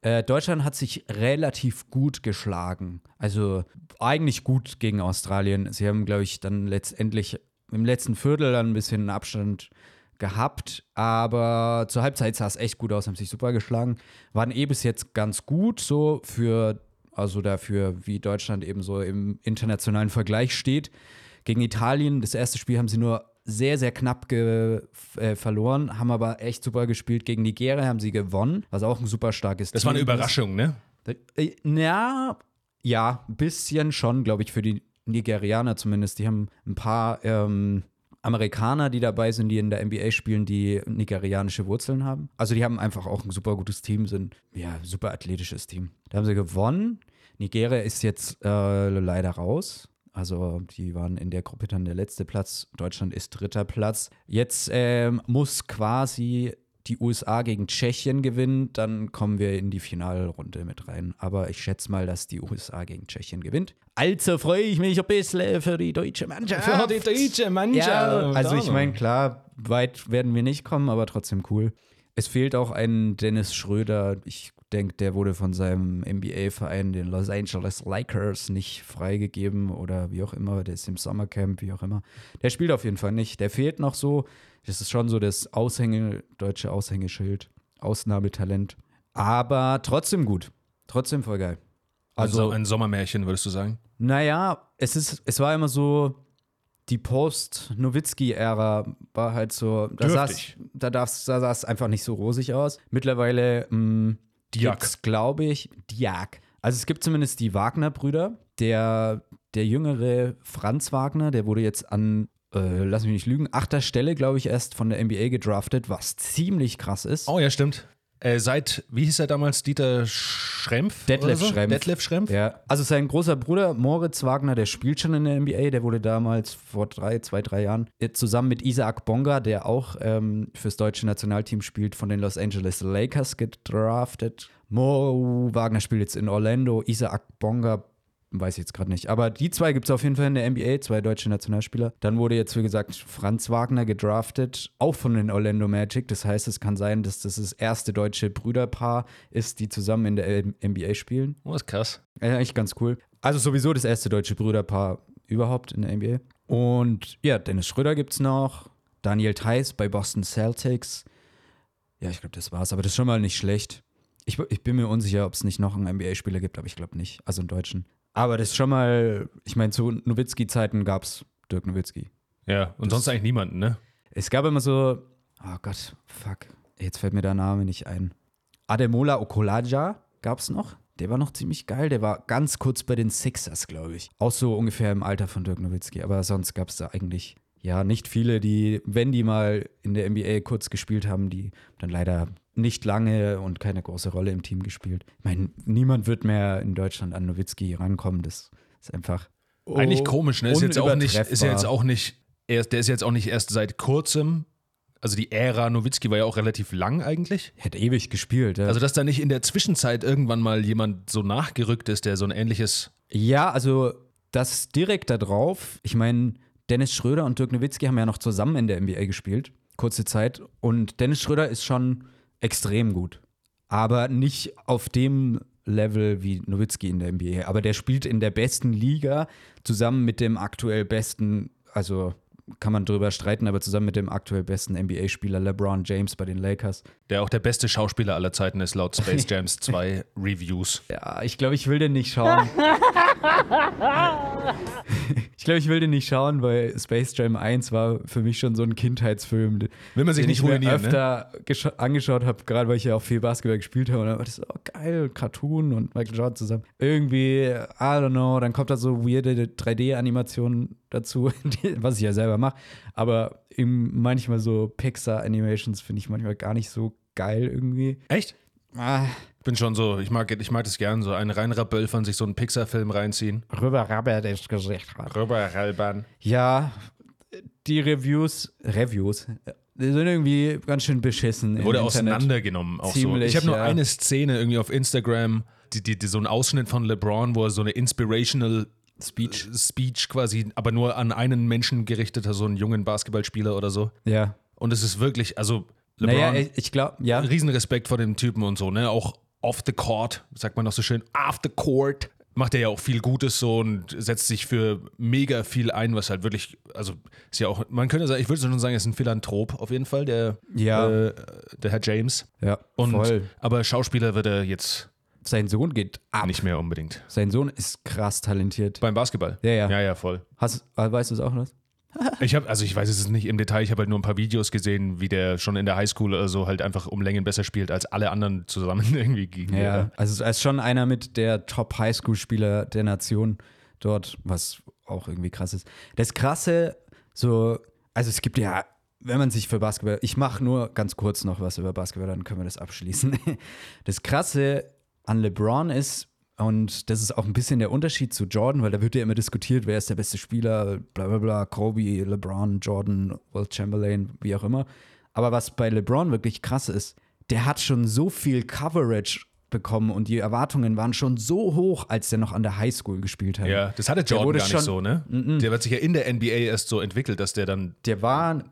Äh, Deutschland hat sich relativ gut geschlagen. Also eigentlich gut gegen Australien. Sie haben, glaube ich, dann letztendlich im letzten Viertel dann ein bisschen Abstand gehabt, aber zur Halbzeit sah es echt gut aus, haben sich super geschlagen. Waren eh bis jetzt ganz gut so für, also dafür, wie Deutschland eben so im internationalen Vergleich steht. Gegen Italien, das erste Spiel haben sie nur sehr, sehr knapp ge äh, verloren, haben aber echt super gespielt. Gegen Nigeria haben sie gewonnen, was auch ein super starkes Das Team war eine. Überraschung, ne? Äh, Ja, ja, ein bisschen schon, glaube ich, für die Nigerianer zumindest. Die haben ein paar ähm, Amerikaner, die dabei sind, die in der NBA spielen, die nigerianische Wurzeln haben. Also die haben einfach auch ein super gutes Team, sind ja super athletisches Team. Da haben sie gewonnen. Nigeria ist jetzt äh, leider raus. Also die waren in der Gruppe dann der letzte Platz. Deutschland ist dritter Platz. Jetzt ähm, muss quasi die USA gegen Tschechien gewinnen, dann kommen wir in die Finalrunde mit rein. Aber ich schätze mal, dass die USA gegen Tschechien gewinnt. Also freue ich mich ein bisschen für die deutsche Mannschaft. Für die deutsche Mannschaft. Ja, also ich meine, klar, weit werden wir nicht kommen, aber trotzdem cool. Es fehlt auch ein Dennis Schröder. Ich denke, der wurde von seinem NBA-Verein, den Los Angeles Lakers, nicht freigegeben oder wie auch immer. Der ist im Sommercamp, wie auch immer. Der spielt auf jeden Fall nicht. Der fehlt noch so. Das ist schon so das Aushänge, deutsche Aushängeschild. Ausnahmetalent. Aber trotzdem gut. Trotzdem voll geil. Also ein Sommermärchen, würdest du sagen? Naja, es ist, es war immer so, die Post-Nowitzki-Ära war halt so, da sah Dürftig. da da sah es einfach nicht so rosig aus. Mittlerweile mh, Diak. glaube ich, Diak. Also es gibt zumindest die Wagner-Brüder. Der, der jüngere Franz Wagner, der wurde jetzt an, äh, lass mich nicht lügen, achter Stelle, glaube ich, erst von der NBA gedraftet, was ziemlich krass ist. Oh ja, stimmt. Äh, seit, wie hieß er damals, Dieter Schrempf? Detlef so? Schrempf. Detlef Schrempf? Ja, also sein großer Bruder Moritz Wagner, der spielt schon in der NBA, der wurde damals vor drei, zwei, drei Jahren äh, zusammen mit Isaac Bonga, der auch ähm, fürs deutsche Nationalteam spielt, von den Los Angeles Lakers gedraftet. Mo Wagner spielt jetzt in Orlando, Isaac Bonga weiß ich jetzt gerade nicht. Aber die zwei gibt es auf jeden Fall in der NBA, zwei deutsche Nationalspieler. Dann wurde jetzt, wie gesagt, Franz Wagner gedraftet, auch von den Orlando Magic. Das heißt, es kann sein, dass das das erste deutsche Brüderpaar ist, die zusammen in der NBA spielen. Oh, ist krass. Ja, echt ganz cool. Also sowieso das erste deutsche Brüderpaar überhaupt in der NBA. Und ja, Dennis Schröder gibt's noch. Daniel Theiss bei Boston Celtics. Ja, ich glaube, das war's. Aber das ist schon mal nicht schlecht. Ich, ich bin mir unsicher, ob es nicht noch einen NBA-Spieler gibt, aber ich glaube nicht. Also einen Deutschen. Aber das ist schon mal, ich meine, zu Nowitzki-Zeiten gab's Dirk Nowitzki. Ja, und sonst eigentlich niemanden, ne? Es gab immer so, oh Gott, fuck, jetzt fällt mir der Name nicht ein. Ademola Okolaja gab's noch. der war noch ziemlich geil. Der war ganz kurz bei den Sixers, glaube ich. Auch so ungefähr im Alter von Dirk Nowitzki. Aber sonst gab es da eigentlich ja nicht viele, die, wenn die mal in der NBA kurz gespielt haben, die dann leider nicht lange und keine große Rolle im Team gespielt. Ich meine, niemand wird mehr in Deutschland an Nowitzki rankommen. Das ist einfach. Eigentlich komisch, ne? Ist jetzt auch nicht, ist ja jetzt auch nicht, erst, der ist jetzt auch nicht erst seit kurzem. Also die Ära Nowitzki war ja auch relativ lang eigentlich. Hätte ewig gespielt. Ja. Also, dass da nicht in der Zwischenzeit irgendwann mal jemand so nachgerückt ist, der so ein ähnliches. Ja, also das direkt da drauf. Ich meine, Dennis Schröder und Dirk Nowitzki haben ja noch zusammen in der NBA gespielt, kurze Zeit. Und Dennis Schröder ist schon extrem gut. Aber nicht auf dem Level wie Nowitzki in der NBA. Aber der spielt in der besten Liga zusammen mit dem aktuell besten, also kann man drüber streiten, aber zusammen mit dem aktuell besten NBA-Spieler LeBron James bei den Lakers. Der auch der beste Schauspieler aller Zeiten ist, laut Space Jams [laughs] 2 Reviews. Ja, ich glaube, ich will den nicht schauen. [laughs] [laughs] ich glaube, ich will den nicht schauen, weil Space Jam 1 war für mich schon so ein Kindheitsfilm. Will man sich den nicht ich mir ruinieren, ne? öfter gescha- angeschaut habe, gerade weil ich ja auch viel Basketball gespielt habe. Und dann war das so oh, geil, Cartoon und Michael Jordan zusammen. Irgendwie, I don't know, dann kommt da so weirde 3D-Animationen dazu, [laughs] was ich ja selber mache. Aber eben manchmal so Pixar-Animations finde ich manchmal gar nicht so geil irgendwie. Echt? Ah, bin schon so, ich mag, ich mag das gern, so einen reinere Bölfern, sich so einen Pixar-Film reinziehen. rüber Rabbit ins Gesicht. Rüber Ralban. Ja, die Reviews, Reviews, äh, die sind irgendwie ganz schön beschissen. Wurde auseinandergenommen auch so. Ziemlich, Ich habe nur ja. eine Szene irgendwie auf Instagram, die, die, die, so ein Ausschnitt von LeBron, wo er so eine inspirational Speech, Speech quasi, aber nur an einen Menschen gerichtet hat, so einen jungen Basketballspieler oder so. Ja. Und es ist wirklich, also LeBron, Naja, ich, ich glaube, ja. Riesenrespekt vor dem Typen und so, ne? Auch off the court, sagt man noch so schön, off the court. Macht er ja auch viel Gutes so und setzt sich für mega viel ein, was halt wirklich, also ist ja auch, man könnte sagen, ich würde schon sagen, er ist ein Philanthrop auf jeden Fall, der, Ja. äh, der Herr James. Ja, Und, voll. Aber Schauspieler wird er jetzt Sein Sohn geht ab. nicht mehr unbedingt. Sein Sohn ist krass talentiert. Beim Basketball. Ja, ja. Ja, ja, voll. Hast, weißt du es auch noch? [laughs] Ich habe, also ich weiß es nicht im Detail, ich habe halt nur ein paar Videos gesehen, wie der schon in der Highschool oder so halt einfach um Längen besser spielt als alle anderen zusammen [laughs] irgendwie gegen. Ja, also er ist schon einer mit der Top-Highschool-Spieler der Nation dort, was auch irgendwie krass ist. Das Krasse, so, also es gibt ja, wenn man sich für Basketball, ich mache nur ganz kurz noch was über Basketball, dann können wir das abschließen. [laughs] Das Krasse an LeBron ist, und das ist auch ein bisschen der Unterschied zu Jordan, weil da wird ja immer diskutiert, wer ist der beste Spieler, bla bla bla, Kobe, LeBron, Jordan, Will Chamberlain, wie auch immer. Aber was bei LeBron wirklich krass ist, der hat schon so viel Coverage bekommen und die Erwartungen waren schon so hoch, als der noch an der Highschool gespielt hat. Ja, das hatte Jordan gar nicht schon- so, ne? Der wird sich ja in der NBA erst so entwickelt, dass der dann. Der war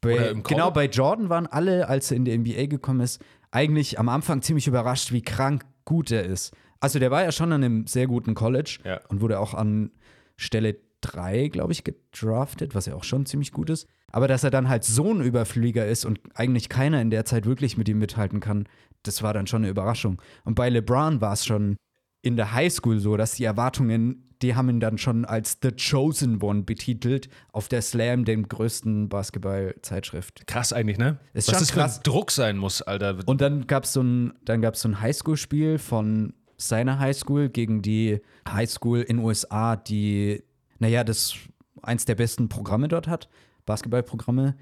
bei, genau bei Jordan waren alle, als er in die NBA gekommen ist, eigentlich am Anfang ziemlich überrascht, wie krank gut er ist. Also der war ja schon an einem sehr guten College Ja. und wurde auch an Stelle 3, glaube ich, gedraftet, was ja auch schon ziemlich gut ist. Aber dass er dann halt so ein Überflieger ist und eigentlich keiner in der Zeit wirklich mit ihm mithalten kann, das war dann schon eine Überraschung. Und bei LeBron war es schon in der Highschool so, dass die Erwartungen, die haben ihn dann schon als The Chosen One betitelt, auf der Slam, dem größten Basketball-Zeitschrift. Krass eigentlich, ne? Ist Was das für krass. ein Druck sein muss, Alter. Und dann gab es so ein, dann gab's so ein Highschool-Spiel von seiner Highschool gegen die Highschool in USA, die, naja, das eins der besten Programme dort hat, Basketballprogramme.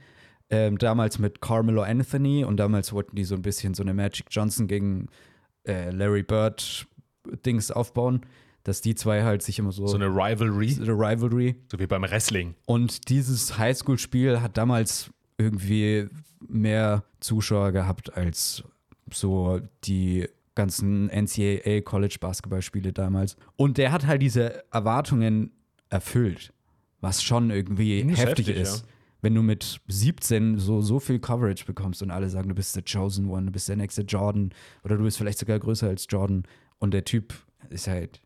Ähm, damals mit Carmelo Anthony und damals wollten die so ein bisschen so eine Magic Johnson gegen äh, Larry Bird Dings aufbauen, dass die zwei halt sich immer so, so eine Rivalry, so eine Rivalry so wie beim Wrestling. und dieses Highschool-Spiel hat damals irgendwie mehr Zuschauer gehabt als so die ganzen NCAA College Basketballspiele damals. Und der hat halt diese Erwartungen erfüllt, was schon irgendwie heftig, heftig, ist. Wenn du mit 17 so, so viel Coverage bekommst und alle sagen, du bist der Chosen One, du bist der nächste Jordan oder du bist vielleicht sogar größer als Jordan und der Typ ist halt,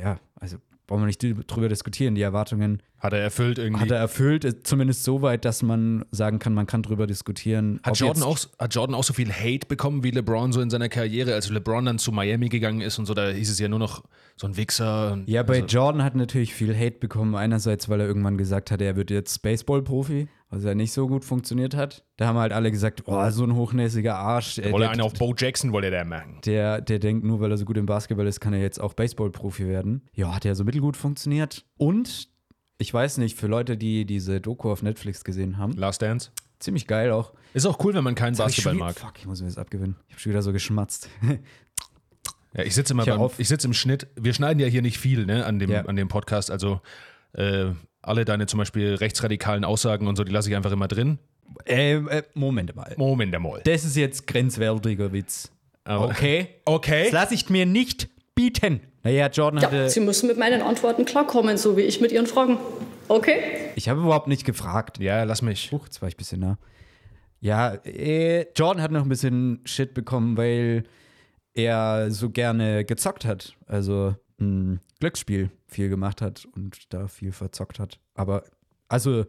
ja, also brauchen wir nicht drüber diskutieren, die Erwartungen Hat er erfüllt irgendwie. hat er erfüllt, äh, zumindest so weit, dass man sagen kann, man kann drüber diskutieren. Hat Jordan, auch, hat Jordan auch so viel Hate bekommen wie LeBron so in seiner Karriere, als LeBron dann zu Miami gegangen ist und so, da hieß es ja nur noch so ein Wichser. Ja, bei also, Jordan hat natürlich viel Hate bekommen. Einerseits, weil er irgendwann gesagt hat, er wird jetzt Baseball-Profi, was ja nicht so gut funktioniert hat. Da haben halt alle gesagt, oh, so ein hochnäsiger Arsch. äh, Wolle der, einen auf Bo Jackson wollte der machen. der, der denkt, nur weil er so gut im Basketball ist, kann er jetzt auch Baseball-Profi werden. Ja, hat ja so mittelgut funktioniert. Und, ich weiß nicht, für Leute, die diese Doku auf Netflix gesehen haben, Last Dance. ziemlich geil auch. Ist auch cool, wenn man keinen Basketball mag. Fuck, ich muss mir das abgewinnen. Ich habe schon wieder so geschmatzt. Ja, ich sitze immer Ich beim, auf. ich sitze im Schnitt. Wir schneiden ja hier nicht viel, ne, an dem, Ja. an dem Podcast. Also äh, alle deine zum Beispiel rechtsradikalen Aussagen und so, die lasse ich einfach immer drin. ähm, äh, Moment mal. Moment einmal. Das ist jetzt grenzwertiger Witz. Aber- Okay. Okay. Das lasse ich mir nicht bieten. Naja, Jordan Ja, hatte. Sie müssen mit meinen Antworten klarkommen, so wie ich mit Ihren Fragen. Okay? Ich habe überhaupt nicht gefragt. Ja, lass mich. Huch, jetzt war ich ein bisschen nah. Ja, äh, Jordan hat noch ein bisschen Shit bekommen, weil er so gerne gezockt hat. Also ein Glücksspiel viel gemacht hat und da viel verzockt hat. Aber also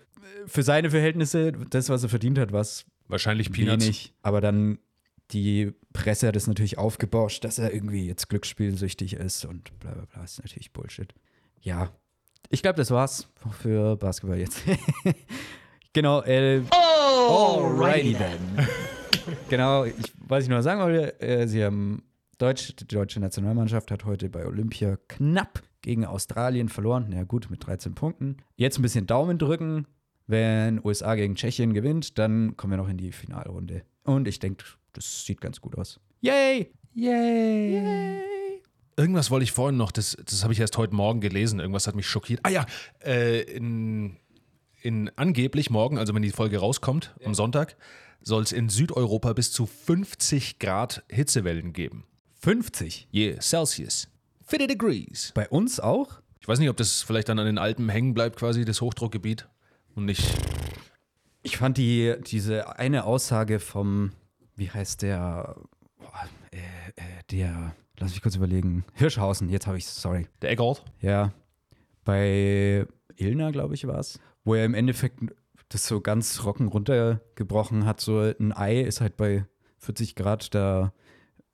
für seine Verhältnisse, das, was er verdient hat, war es Wahrscheinlich Peanuts. wenig. Aber dann die Presse hat es natürlich aufgebauscht, dass er irgendwie jetzt glücksspielsüchtig ist und bla bla bla. Ist natürlich Bullshit. Ja. Ich glaube, das war's für Basketball jetzt. [laughs] genau. Äh, Alrighty then. [laughs] genau, ich, was ich noch sagen wollte, äh, sie haben Deutsch, die deutsche Nationalmannschaft hat heute bei Olympia knapp gegen Australien verloren. Na gut, mit 13 Punkten. Jetzt ein bisschen Daumen drücken. Wenn USA gegen Tschechien gewinnt, dann kommen wir noch in die Finalrunde. Und ich denke, das sieht ganz gut aus. Yay! Yay! Irgendwas wollte ich vorhin noch, das, das habe ich erst heute Morgen gelesen. Irgendwas hat mich schockiert. Ah ja, äh, in, in angeblich morgen, also wenn die Folge rauskommt, am Sonntag, soll es in Südeuropa bis zu 50 Grad Hitzewellen geben. 50. Yeah, Celsius. 50 degrees. Bei uns auch? Ich weiß nicht, ob das vielleicht dann an den Alpen hängen bleibt, quasi, das Hochdruckgebiet. Und nicht. Ich fand die, diese eine Aussage vom, wie heißt der, äh, äh, der, lass mich kurz überlegen, Hirschhausen, jetzt habe ich sorry. Der Eckert? Ja, bei Ilna, glaube ich, war es, wo er im Endeffekt das so ganz trocken runtergebrochen hat. So ein Ei ist halt bei 40 Grad, da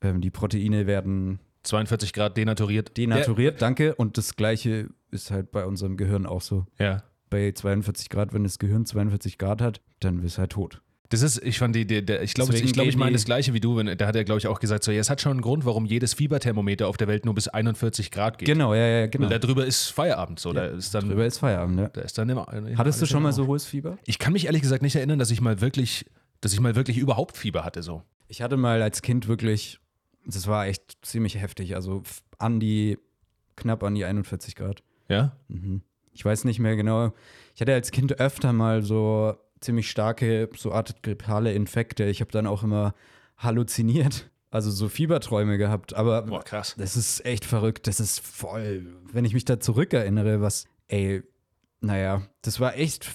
ähm, die Proteine werden 42 Grad denaturiert. denaturiert, danke. Und das gleiche ist halt bei unserem Gehirn auch so. Ja. Ja. Bei 42 Grad, wenn das Gehirn 42 Grad hat, dann bist du halt tot. Das ist, ich fand die, der, der, ich glaube, ich, glaub, ich meine die- das Gleiche wie du. Wenn, da hat er, glaube ich, auch gesagt, so, ja, es hat schon einen Grund, warum jedes Fieberthermometer auf der Welt nur bis 41 Grad geht. Genau, ja, ja, genau. Weil da drüber ist Feierabend. So, da ist dann, Drüber ist Feierabend, ne? da ist dann immer. Hattest du schon mal so hohes Fieber? Ich kann mich ehrlich gesagt nicht erinnern, dass ich mal wirklich, dass ich mal wirklich überhaupt Fieber hatte. So. Ich hatte mal als Kind wirklich, das war echt ziemlich heftig, also an die, knapp an die 41 Grad. Ja? Ich weiß nicht mehr genau. Ich hatte als Kind öfter mal so ziemlich starke, so Art grippale Infekte. Ich habe dann auch immer halluziniert, also so Fieberträume gehabt. Aber Boah, krass. das ist echt verrückt. Das ist voll, wenn ich mich da zurückerinnere, was, ey, naja, das war echt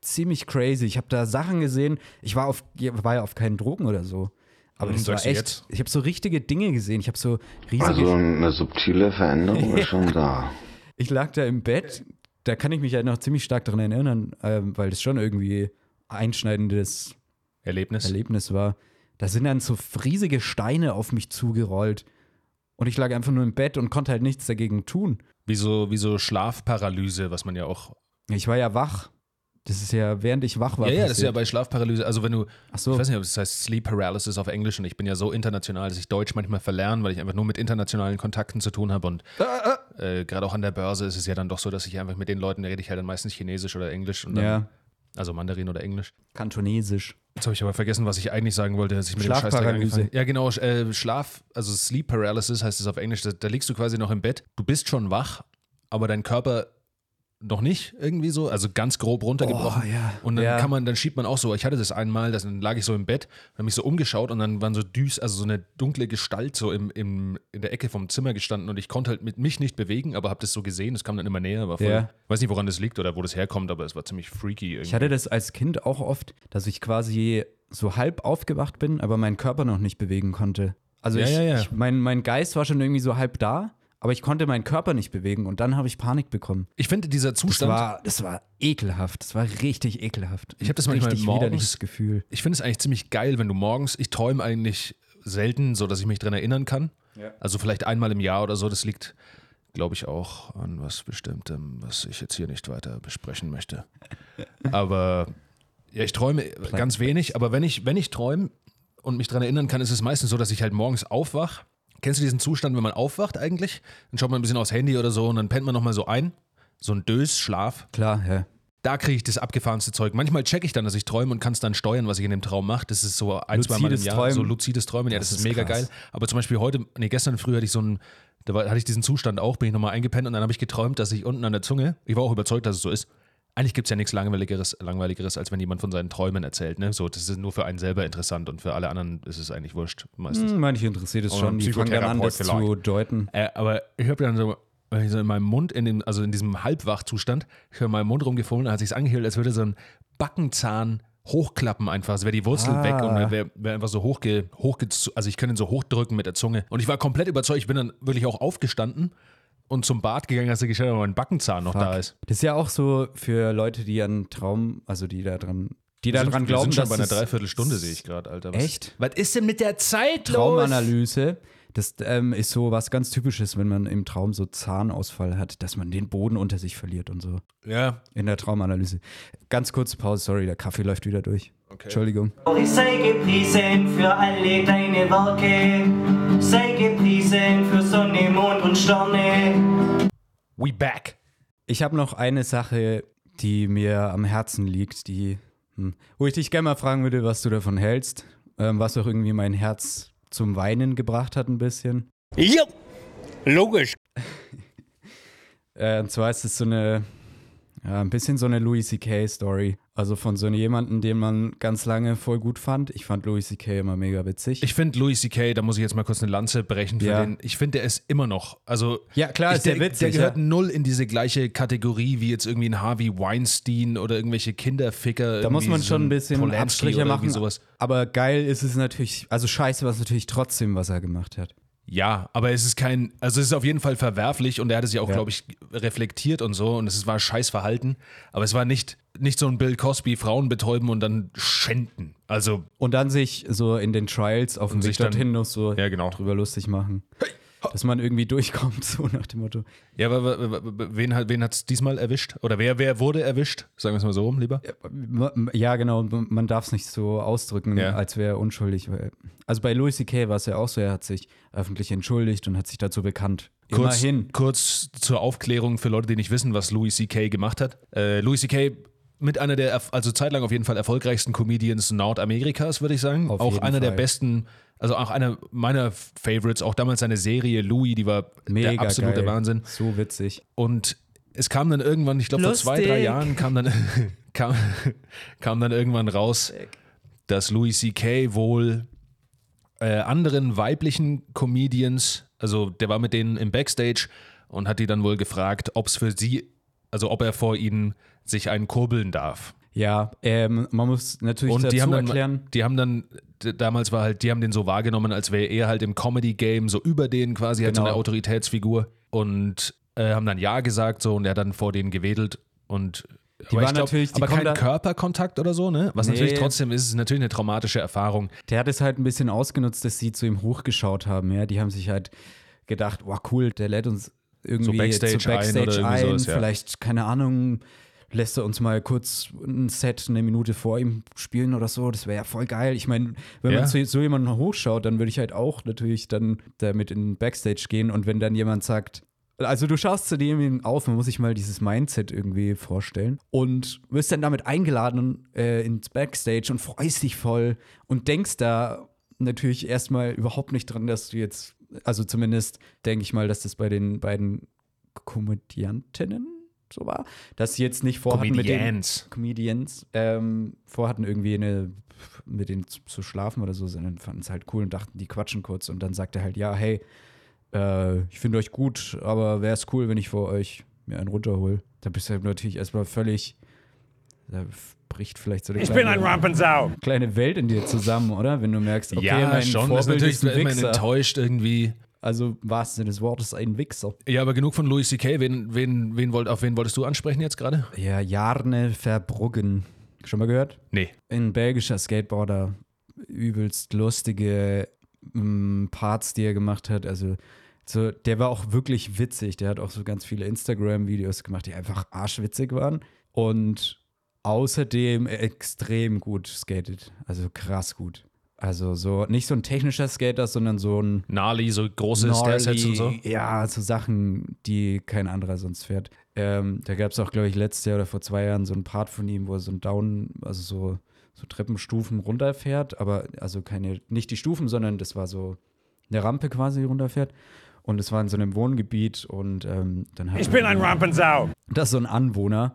ziemlich crazy. Ich habe da Sachen gesehen. Ich war auf, war ja auf keinen Drogen oder so. Aber das war echt, ich habe so richtige Dinge gesehen. Ich habe so riesige Also eine subtile Veränderung [laughs] ist schon da. ich lag da im Bett, da kann ich mich halt noch ziemlich stark daran erinnern, ähm, weil das schon irgendwie einschneidendes Erlebnis. Erlebnis war. Da sind dann so riesige Steine auf mich zugerollt. Und ich lag einfach nur im Bett und konnte halt nichts dagegen tun. Wie so, wie so Schlafparalyse, was man ja auch. Ich war ja wach. Das ist ja, während ich wach war. ja, ja, das ist ja bei Schlafparalyse. Also, wenn du. Ach so. Ich weiß nicht, ob das heißt Sleep Paralysis auf Englisch und ich bin ja so international, dass ich Deutsch manchmal verlerne, weil ich einfach nur mit internationalen Kontakten zu tun habe. Und äh, gerade auch an der Börse ist es ja dann doch so, dass ich einfach mit den Leuten, rede ich halt dann meistens Chinesisch oder Englisch. Und dann, Ja, Also Mandarin oder Englisch. kantonesisch. Jetzt habe ich aber vergessen, was ich eigentlich sagen wollte, dass ich mit dem Schlafparalyse. angefangen Ja, genau. Äh, Schlaf, also Sleep Paralysis heißt es auf Englisch. Da, da liegst du quasi noch im Bett. Du bist schon wach, aber dein Körper noch nicht irgendwie so, also ganz grob runtergebrochen. Oh, ja. Und dann Ja. kann man, dann schiebt man auch so. Ich hatte das einmal, das, dann lag ich so im Bett, habe mich so umgeschaut und dann waren so düs, also so eine dunkle Gestalt so im, im, in der Ecke vom Zimmer gestanden und ich konnte halt mit mich nicht bewegen, aber habe das so gesehen. Es kam dann immer näher, war voll, Ja. weiß nicht, woran das liegt oder wo das herkommt, aber es war ziemlich freaky irgendwie. Ich hatte das als Kind auch oft, dass ich quasi so halb aufgewacht bin, aber meinen Körper noch nicht bewegen konnte. Also Ja, ich, ja, ja. ich mein, mein Geist war schon irgendwie so halb da, aber ich konnte meinen Körper nicht bewegen und dann habe ich Panik bekommen. Ich finde, dieser Das Zustand, war, das war ekelhaft. Das war richtig ekelhaft. Ich hab das manchmal richtig morgens- Gefühl. ich finde es eigentlich ziemlich geil, wenn du morgens, ich träume eigentlich selten, so dass ich mich dran erinnern kann. Also vielleicht einmal im Jahr oder so, das liegt, glaube ich, auch an was Bestimmtem, was ich jetzt hier nicht weiter besprechen möchte. [laughs] Aber ja, ich träume ganz wenig, aber wenn ich, wenn ich träume und mich dran erinnern kann, ist es meistens so, dass ich halt morgens aufwach. Kennst du diesen Zustand, wenn man aufwacht eigentlich? Dann schaut man ein bisschen aufs Handy oder so und dann pennt man nochmal so ein. So ein Dös-Schlaf. Klar, ja. Da kriege ich das abgefahrenste Zeug. Manchmal checke ich dann, dass ich träume und kann es dann steuern, was ich in dem Traum mache. Das ist so ein, zwei Mal im Jahr. Träumen. So luzides Träumen. Ja, das, Das ist ist mega krass. geil. Aber zum Beispiel heute, nee, gestern früh hatte ich so einen, da war, hatte ich diesen Zustand auch, bin ich nochmal eingepennt und dann habe ich geträumt, dass ich unten an der Zunge, ich war auch überzeugt, dass es so ist. Eigentlich gibt es ja nichts Langweiligeres, Langweiligeres, als wenn jemand von seinen Träumen erzählt. Ne? So, das ist nur für einen selber interessant und für alle anderen ist es eigentlich wurscht meistens. Hm, manche interessiert es schon. Die fangen dann an, das zu deuten. Äh, aber ich habe dann so, so in meinem Mund, in dem, also in diesem Halbwachzustand, ich habe in meinem Mund rumgefummelt, dann hat sich angefühlt, als würde so ein Backenzahn hochklappen einfach, als wäre die Wurzel Ah. weg und wäre wär einfach so hochge, hochge, also ich könnte ihn so hochdrücken mit der Zunge. Und ich war komplett überzeugt, ich bin dann wirklich auch aufgestanden und zum Bad gegangen, als er geschaut ob mein Backenzahn noch da ist. Das ist ja auch so für Leute, die an Traum, also die da dran, die da dran glauben, wir sind schon dass bei einer Dreiviertelstunde, sehe ich gerade, Alter. Was, Echt? Was ist denn mit der Zeit los? Traumanalyse. Das ähm, ist so was ganz Typisches, wenn man im Traum so Zahnausfall hat, dass man den Boden unter sich verliert und so. Ja, In der Traumanalyse. Ganz kurze Pause, sorry, der Kaffee läuft wieder durch. Entschuldigung. Ich sei gepriesen für alle deine Werke, sei gepriesen für Sonne, Mond und Sterne. we back. Ich habe noch eine Sache, die mir am Herzen liegt, die, hm, wo ich dich gerne mal fragen würde, was du davon hältst, ähm, was auch irgendwie mein Herz zum Weinen gebracht hat ein bisschen. Ja, logisch. [laughs] Äh, und zwar ist es so eine, ja, ein bisschen so eine Louis C.K. Story. Also von so jemandem, den man ganz lange voll gut fand. Ich fand Louis C.K. immer mega witzig. Ich finde Louis C.K., da muss ich jetzt mal kurz eine Lanze brechen für Ja. den. Ich finde, der ist immer noch. Also, Ja, klar, ich, ist der der, witzig, der gehört ja. null in diese gleiche Kategorie wie jetzt irgendwie ein Harvey Weinstein oder irgendwelche Kinderficker. da muss man so schon ein bisschen Polanski Abstriche machen. Sowas. Aber geil ist es natürlich, also scheiße war es natürlich trotzdem, was er gemacht hat. Ja, aber es ist kein, also es ist auf jeden Fall verwerflich und er hat es ja auch, Ja. glaube ich, reflektiert und so und es war scheiß Verhalten, aber es war nicht, nicht so ein Bill Cosby, Frauen betäuben und dann schänden. Also, Und dann sich so in den Trials auf dem Weg sich dann- dorthin noch so Ja, genau. drüber lustig machen. Dass man irgendwie durchkommt, [laughs] so nach dem Motto. ja, aber wen hat wen es diesmal erwischt? Oder wer, wer wurde erwischt? Sagen wir es mal so rum, lieber. Ja, genau, man darf es nicht so ausdrücken, Ja. als wäre er unschuldig. Also bei Louis C.K. war es ja auch so, er hat sich öffentlich entschuldigt und hat sich dazu bekannt. Kurz, Immerhin. kurz zur Aufklärung für Leute, die nicht wissen, was Louis C.K. gemacht hat. Äh, Louis C.K. mit einer der, also zeitlang auf jeden Fall erfolgreichsten Comedians Nordamerikas, würde ich sagen. Auf auch jeden einer der Fall. besten, also auch einer meiner Favorites, auch damals seine Serie Louis, die war Mega der absolute geil. Wahnsinn. So witzig. Und es kam dann irgendwann, ich glaube vor zwei, drei. Jahren kam dann, [laughs] kam, kam dann irgendwann raus, dass Louis C.K. wohl äh, anderen weiblichen Comedians, also der war mit denen im Backstage und hat die dann wohl gefragt, ob es für sie, also ob er vor ihnen sich einen kurbeln darf. Ja, ähm, man muss natürlich Und dazu die haben dann, erklären. die haben dann, damals war halt, die haben den so wahrgenommen, als wäre er halt im Comedy-Game so über denen quasi, halt so Genau. eine Autoritätsfigur und äh, haben dann Ja gesagt so und er hat dann vor denen gewedelt und Die aber waren natürlich- die aber kein Körperkontakt oder so, ne? Was Nee. natürlich trotzdem ist, ist natürlich eine traumatische Erfahrung. Der hat es halt ein bisschen ausgenutzt, dass sie zu ihm hochgeschaut haben. Ja, die haben sich halt gedacht, wow, cool, der lädt uns irgendwie So Backstage zu Backstage ein ein. sowas, ja. Vielleicht, keine Ahnung, lässt er uns mal kurz ein Set eine Minute vor ihm spielen oder so. Das wäre ja voll geil. Ich meine, wenn Ja. man zu so jemanden hochschaut, dann würde ich halt auch natürlich dann damit in Backstage gehen. Und wenn dann jemand sagt, also du schaust zu dem auf, man muss sich mal dieses Mindset irgendwie vorstellen und wirst dann damit eingeladen äh, ins Backstage und freust dich voll und denkst da natürlich erstmal überhaupt nicht dran, dass du jetzt, also zumindest denke ich mal, dass das bei den beiden Komödiantinnen so war, dass sie jetzt nicht vorhatten mit den Comedians. Comedians ähm, vorhatten irgendwie eine mit denen zu, zu schlafen oder so, sondern fanden es halt cool und dachten, die quatschen kurz und dann sagt er halt, ja, hey, äh, ich finde euch gut, aber wäre es cool, wenn ich vor euch mir einen runterhole. Da bist du halt natürlich erstmal völlig, da bricht vielleicht so eine Ich bin kleine, ein Rampensau. kleine Welt in dir zusammen, oder? Wenn du merkst, okay, ja, mein schon. Vorbild ist natürlich ist ein Wichser. enttäuscht irgendwie. Also im wahrsten Sinne des Wortes ein Wichser. Ja, aber genug von Louis C.K. Wen, wen, wen wollt, auf wen wolltest du ansprechen jetzt gerade? Ja, Jarne Verbruggen. Schon mal gehört? Nee. Ein belgischer Skateboarder. Übelst lustige mm, Parts, die er gemacht hat. Also, so, der war auch wirklich witzig. Der hat auch so ganz viele Instagram-Videos gemacht, die einfach arschwitzig waren. Und außerdem extrem gut skatet. Also krass gut. Also so nicht so ein technischer Skater, sondern so ein Nali, so große Stairsets und so. Ja, so Sachen, die kein anderer sonst fährt. Ähm, da gab es auch, glaube ich, letztes Jahr oder vor zwei Jahren so einen Part von ihm, wo er so ein Down, also so, so Treppenstufen runterfährt, aber also keine, nicht die Stufen, sondern das war so eine Rampe quasi die runterfährt. Und es war in so einem Wohngebiet und ähm, dann hat Ich bin ein Rampensau. das ist so ein Anwohner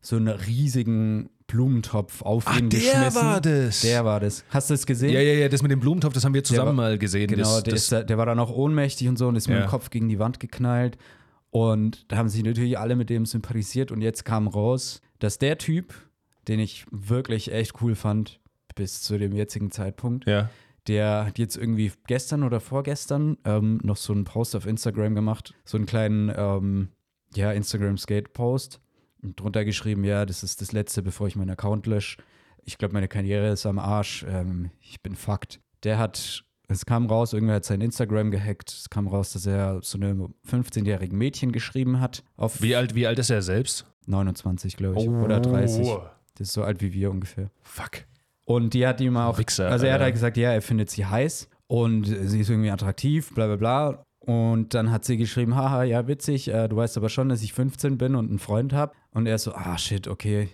so einen riesigen Blumentopf auf Ach, ihn der geschmissen. war das. Der war das. Hast du es gesehen? Ja, ja, ja, das mit dem Blumentopf, das haben wir zusammen war- mal gesehen. Genau, das, der, das, da- der war dann auch ohnmächtig und so und ist mit Ja. dem Kopf gegen die Wand geknallt. Und da haben sich natürlich alle mit dem sympathisiert und jetzt kam raus, dass der Typ, den ich wirklich echt cool fand, bis zu dem jetzigen Zeitpunkt, ja. der hat jetzt irgendwie gestern oder vorgestern ähm, noch so einen Post auf Instagram gemacht, so einen kleinen, ähm, ja, Instagram-Skate-Post und drunter geschrieben, ja, das ist das Letzte, bevor ich meinen Account lösche. Ich glaube, meine Karriere ist am Arsch. Ähm, ich bin fucked. Der hat, es kam raus, irgendwer hat sein Instagram gehackt. Es kam raus, dass er so einem 15-jährigen Mädchen geschrieben hat. Wie alt, wie alt ist er selbst? 29, glaube ich. Oder 30. Oh. Das ist so alt wie wir ungefähr. Fuck. Und die hat ihm auch, Wichser, also er hat halt gesagt, ja, er findet sie heiß und sie ist irgendwie attraktiv, bla bla bla. Und dann hat sie geschrieben, haha, ja, witzig, äh, du weißt aber schon, dass ich 15 bin und einen Freund habe. Und er ist so, ah, shit, okay.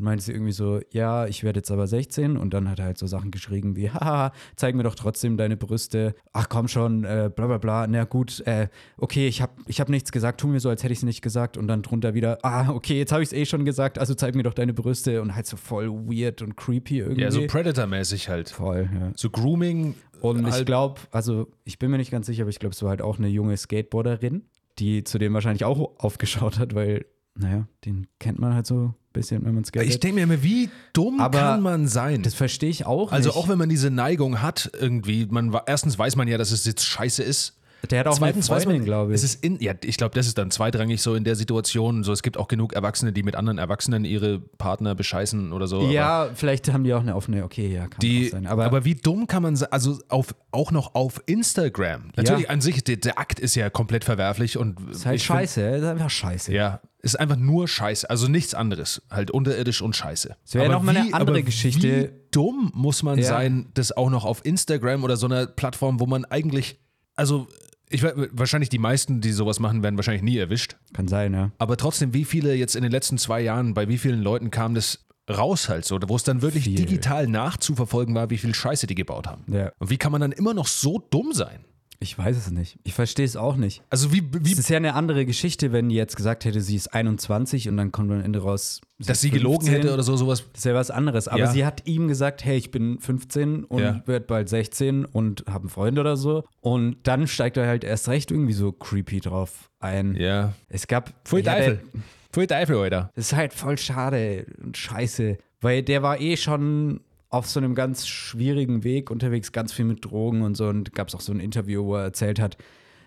Dann meinte sie irgendwie so, ja, ich werde jetzt aber 16. Und dann hat er halt so Sachen geschrieben wie, [laughs] haha, zeig mir doch trotzdem deine Brüste. Ach komm schon, äh, bla bla bla. Na gut, äh, okay, ich habe ich hab nichts gesagt, tu mir so, als hätte ich es nicht gesagt. Und dann drunter wieder, ah, okay, jetzt habe ich es eh schon gesagt, also zeig mir doch deine Brüste. Und halt so voll weird und creepy irgendwie. Ja, so Predator-mäßig halt. Voll, ja. So Grooming. Und ich halt, glaube, also ich bin mir nicht ganz sicher, aber ich glaube, es war halt auch eine junge Skateboarderin, die zu dem wahrscheinlich auch aufgeschaut hat, weil, naja, den kennt man halt so ein bisschen, wenn man skatet. ich denke mir immer, wie dumm Aber kann man sein? das verstehe ich auch also nicht. auch wenn man diese Neigung hat, irgendwie, man erstens weiß man ja, dass es jetzt scheiße ist. Der hat auch Zweitens eine weiß Freundin, man, glaube Es ich. ist in, ja, ich glaube, das ist dann zweitrangig so in der Situation. So, es gibt auch genug Erwachsene, die mit anderen Erwachsenen ihre Partner bescheißen oder so. Ja, vielleicht haben die auch eine offene, okay, ja, kann Die, sein. aber, Aber, wie dumm kann man sein? Also auf, auch noch auf Instagram. Natürlich an sich, der, der Akt ist ja komplett verwerflich und ist halt ich find- scheiße, ist einfach scheiße. Ja, ist einfach nur Scheiße. Also nichts anderes. Halt unterirdisch und Scheiße. Es wäre Aber noch mal eine andere Geschichte. Wie dumm muss man Ja. sein, das auch noch auf Instagram oder so einer Plattform, wo man eigentlich, also ich wahrscheinlich die meisten, die sowas machen, werden wahrscheinlich nie erwischt. Kann sein, ja. Aber trotzdem, wie viele jetzt in den letzten zwei Jahren, bei wie vielen Leuten kam das raus halt so, wo es dann wirklich Viel. digital nachzuverfolgen war, wie viel Scheiße die gebaut haben. Ja. Und wie kann man dann immer noch so dumm sein? Ich weiß es nicht. Ich verstehe es auch nicht. Also wie, wie Es ist ja eine andere Geschichte, wenn die jetzt gesagt hätte, sie ist 21 und dann kommt am Ende raus, dass ist sie gelogen 15. hätte oder so, sowas. Das ist ja was anderes. Aber Ja. sie hat ihm gesagt, hey, ich bin 15 und Ja. werde bald 16 und habe einen Freund oder so. Und dann steigt er halt erst recht irgendwie so creepy drauf ein. Ja. Es gab. Voll Teufel. der- Voll Teufel, Alter. Das ist halt voll schade und scheiße. Weil der war eh schon auf so einem ganz schwierigen Weg unterwegs, ganz viel mit Drogen und so. Und gab es auch so ein Interview, wo er erzählt hat,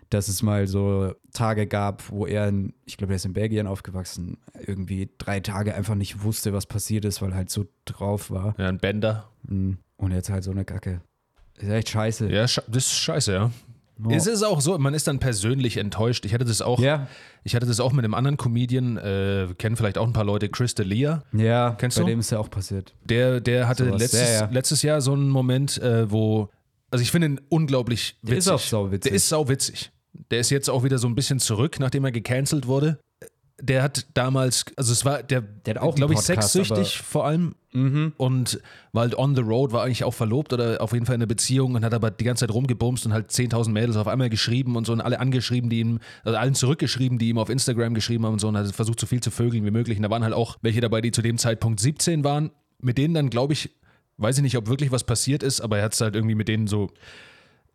dass es mal so Tage gab, wo er, in, ich glaube, er ist in Belgien aufgewachsen, irgendwie drei Tage einfach nicht wusste, was passiert ist, weil er halt so drauf war. Ja, ein Bender. Mhm. Und jetzt halt so eine Kacke. Ist echt scheiße. Ja, das ist scheiße, ja. Es ist auch so, man ist dann persönlich enttäuscht. Ich hatte das auch, Ja. ich hatte das auch mit einem anderen Comedian, äh, kennen vielleicht auch ein paar Leute, Chris D'Elia. Ja, Kennst bei du? dem ist ja auch passiert. Der, der hatte Sowas, letztes, ja, ja. letztes Jahr so einen Moment, äh, wo, also ich finde ihn unglaublich witzig. Der ist auch sauwitzig. Der ist sauwitzig. Der ist jetzt auch wieder so ein bisschen zurück, nachdem er gecancelt wurde. Der hat damals, also es war, der, Der hat auch glaube ich, sexsüchtig vor allem und war halt on the road, war eigentlich auch verlobt oder auf jeden Fall in einer Beziehung und hat aber die ganze Zeit rumgebumst und halt 10.000 Mädels auf einmal geschrieben und so und alle angeschrieben, die ihm, also allen zurückgeschrieben, die ihm auf Instagram geschrieben haben und so und hat versucht, so viel zu vögeln wie möglich. Und da waren halt auch welche dabei, die zu dem Zeitpunkt 17 waren, mit denen dann, glaube ich, weiß ich nicht, ob wirklich was passiert ist, aber er hat es halt irgendwie mit denen so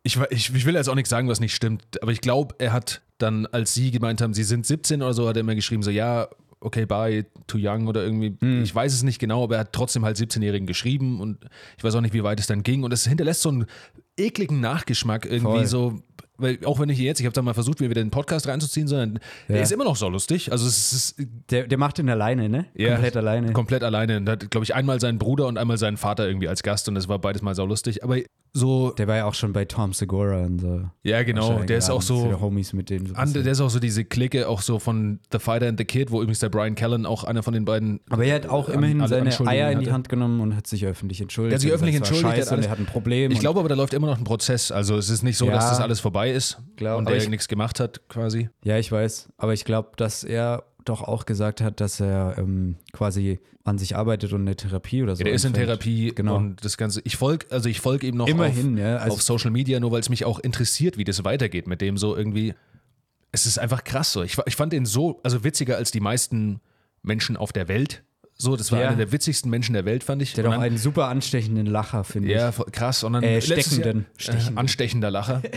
ich, ich, ich will jetzt auch nichts sagen, was nicht stimmt, aber ich glaube, er hat dann, als sie gemeint haben, sie sind 17 oder so, hat er immer geschrieben, so, ja, okay, bye, too young oder irgendwie. Ich weiß es nicht genau, aber er hat trotzdem halt 17-Jährigen geschrieben und ich weiß auch nicht, wie weit es dann ging. Und es hinterlässt so einen ekligen Nachgeschmack irgendwie Voll. so. weil auch wenn ich jetzt, ich habe da mal versucht, mir wieder den Podcast reinzuziehen, sondern der Ja. ist immer noch so lustig. Also es ist Der, der macht ihn alleine, ne? Ja, Komplett alleine. Komplett alleine. Und hat, glaube ich, einmal seinen Bruder und einmal seinen Vater irgendwie als Gast und das war beides mal saulustig. Aber so, Der war ja auch schon bei Tom Segura und so. ja genau, der ist auch so, Homies mit denen. So ein an, bisschen. der ist auch so diese Clique, auch so von The Fighter and the Kid, wo übrigens der Brian Callen auch einer von den beiden. Aber er hat auch an- immerhin seine Eier in die. Hand genommen und hat sich öffentlich entschuldigt. Der hat sich öffentlich entschuldigt, war der Scheiße hat und er hat ein Problem. Ich glaube aber, da läuft immer noch ein Prozess. Also es ist nicht so, Ja. dass das alles vorbei ist Glaub- und der ich- nichts gemacht hat, quasi. Ja, ich weiß. Aber ich glaube, dass er doch auch gesagt hat, dass er ähm, quasi an sich arbeitet und eine Therapie oder so. Ja, der ist in. Therapie Genau. und das Ganze. Ich folge, also ich folge ihm noch Immerhin, auf, ja, also- auf Social Media, nur weil es mich auch interessiert, wie das weitergeht mit dem so irgendwie. Es ist einfach krass so. Ich, ich fand ihn so, also witziger als die meisten Menschen auf der Welt. So, das war Ja. einer der witzigsten Menschen der Welt, fand ich. Der hat auch einen super anstechenden Lacher, finde ja, ich. voll krass. Und dann Äh, letztes steckenden. Jahr, äh, anstechender Lacher. [laughs]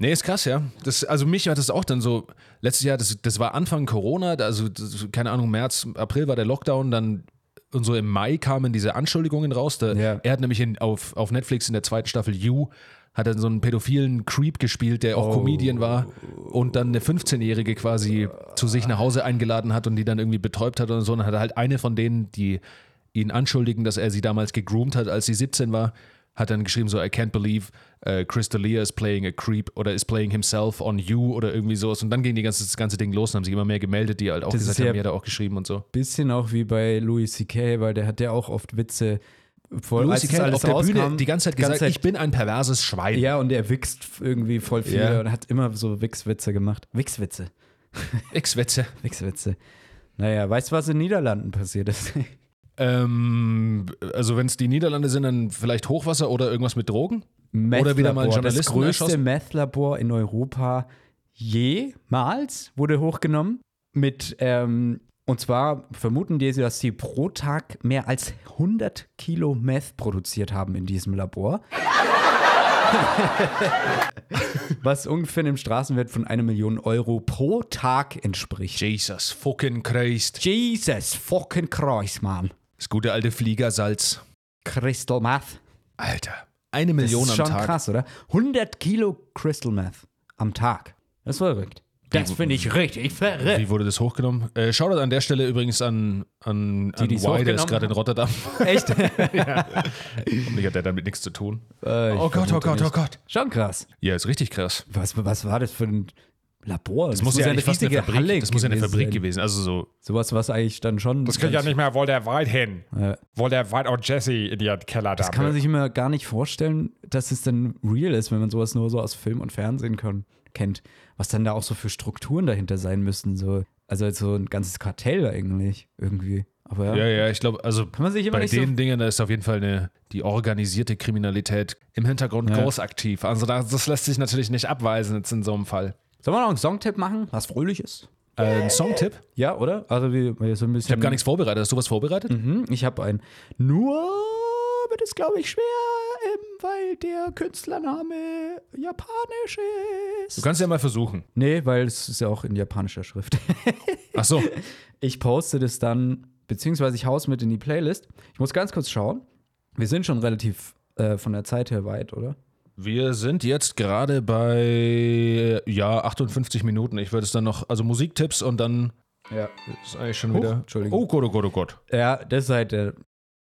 Nee, ist krass, ja. Das, also mich hat das auch dann so, letztes Jahr, das, das war Anfang Corona, also das, keine Ahnung, März, April war der Lockdown, dann und so im Mai kamen diese Anschuldigungen raus. Da, Ja. Er hat nämlich in, auf, auf Netflix in der zweiten Staffel You hat er so einen pädophilen Creep gespielt, der auch Oh. Comedian war und dann eine 15-Jährige quasi zu sich nach Hause eingeladen hat und die dann irgendwie betäubt hat und so. Und dann hat er halt eine von denen, die ihn anschuldigen, dass er sie damals gegroomt hat, als sie 17 war, hat dann geschrieben so, I can't believe uh, Chris D'Elia is playing a creep oder is playing himself on you oder irgendwie sowas. Und dann ging die ganze, das ganze Ding los und haben sich immer mehr gemeldet, die halt auch Das gesagt ja- haben, hat er auch geschrieben und so. Bisschen auch wie bei Louis C.K., weil der hat ja auch oft Witze. Vor, Louis als auf der Bühne rauskam, die ganze Zeit gesagt, ich bin ein perverses Schwein. Ja, und er wichst irgendwie voll viel Ja. und hat immer so Wichswitze gemacht. Wichswitze. X-Wetze. [laughs] Wichswitze. Naja, weißt du, was in den Niederlanden passiert ist? Ähm, also wenn es die Niederlande sind, dann vielleicht Hochwasser oder irgendwas mit Drogen? Oder wieder mal ein Das größte? Meth-Labor in Europa jemals wurde hochgenommen. Mit, ähm, und zwar vermuten die, dass sie pro Tag mehr als 100 Kilo Meth produziert haben in diesem Labor. [laughs] Was ungefähr einem Straßenwert von einer Million Euro pro Tag entspricht. Jesus fucking Christ. Jesus fucking Christ, Mann. Das gute alte Fliegersalz. Crystal Meth. Alter. Eine Million das ist am schon Tag. krass, oder? 100 Kilo Crystal Meth am Tag. Das ist verrückt. Das finde ich richtig verrückt. Wie wurde das hochgenommen? Äh, Shoutout an der Stelle übrigens an, an, an die's Y, der ist gerade in Rotterdam. [laughs] Echt? [laughs] Hoffentlich hat der damit nichts zu tun. Äh, oh Gott, oh Gott, oh nicht. Gott. Schon krass. Ja, ist richtig krass. Was, was war das für ein Labor? Das, muss ja eine Fabrik, Halle das muss ja eine gewesen Fabrik sein. gewesen. Also so, Sowas, was eigentlich dann schon. Das kriegt ja nicht mehr der Wald hin. Ja. Der Wald und Jesse in ihren Keller da. Das kann man sich immer gar nicht vorstellen, dass es dann real ist, wenn man sowas nur so aus Film und Fernsehen kann, kennt. Was dann da auch so für Strukturen dahinter sein müssten. So. Also so ein ganzes Kartell eigentlich irgendwie. Aber ja, ja, ja, ich glaube, also kann man sich immer bei nicht den so. Dingen, da ist auf jeden Fall eine, die organisierte Kriminalität im Hintergrund Ja. groß aktiv. Also das, das lässt sich natürlich nicht abweisen jetzt in so einem Fall. Sollen wir noch einen Songtipp machen, was fröhlich ist? Äh, ein Songtipp? Ja, oder? Also wir, wir so ein bisschen. Ich habe gar nichts vorbereitet. Hast du was vorbereitet? Mhm, ich habe einen. Nur wird es, glaube ich, schwer, weil der Künstlername japanisch ist. Du kannst ja mal versuchen. Nee, weil es ist ja auch in japanischer Schrift. Ach so. [laughs] Ich poste das dann, beziehungsweise ich hau's mit in die Playlist. Ich muss ganz kurz schauen. Wir sind schon relativ äh, von der Zeit her weit, oder? Wir sind jetzt gerade bei, ja, 58 Minuten. Ich würde es dann noch, also Musiktipps und dann Ja. ist eigentlich schon Huch, wieder. Entschuldigung. Oh Gott, oh Gott, oh Gott. Ja, das ist halt der,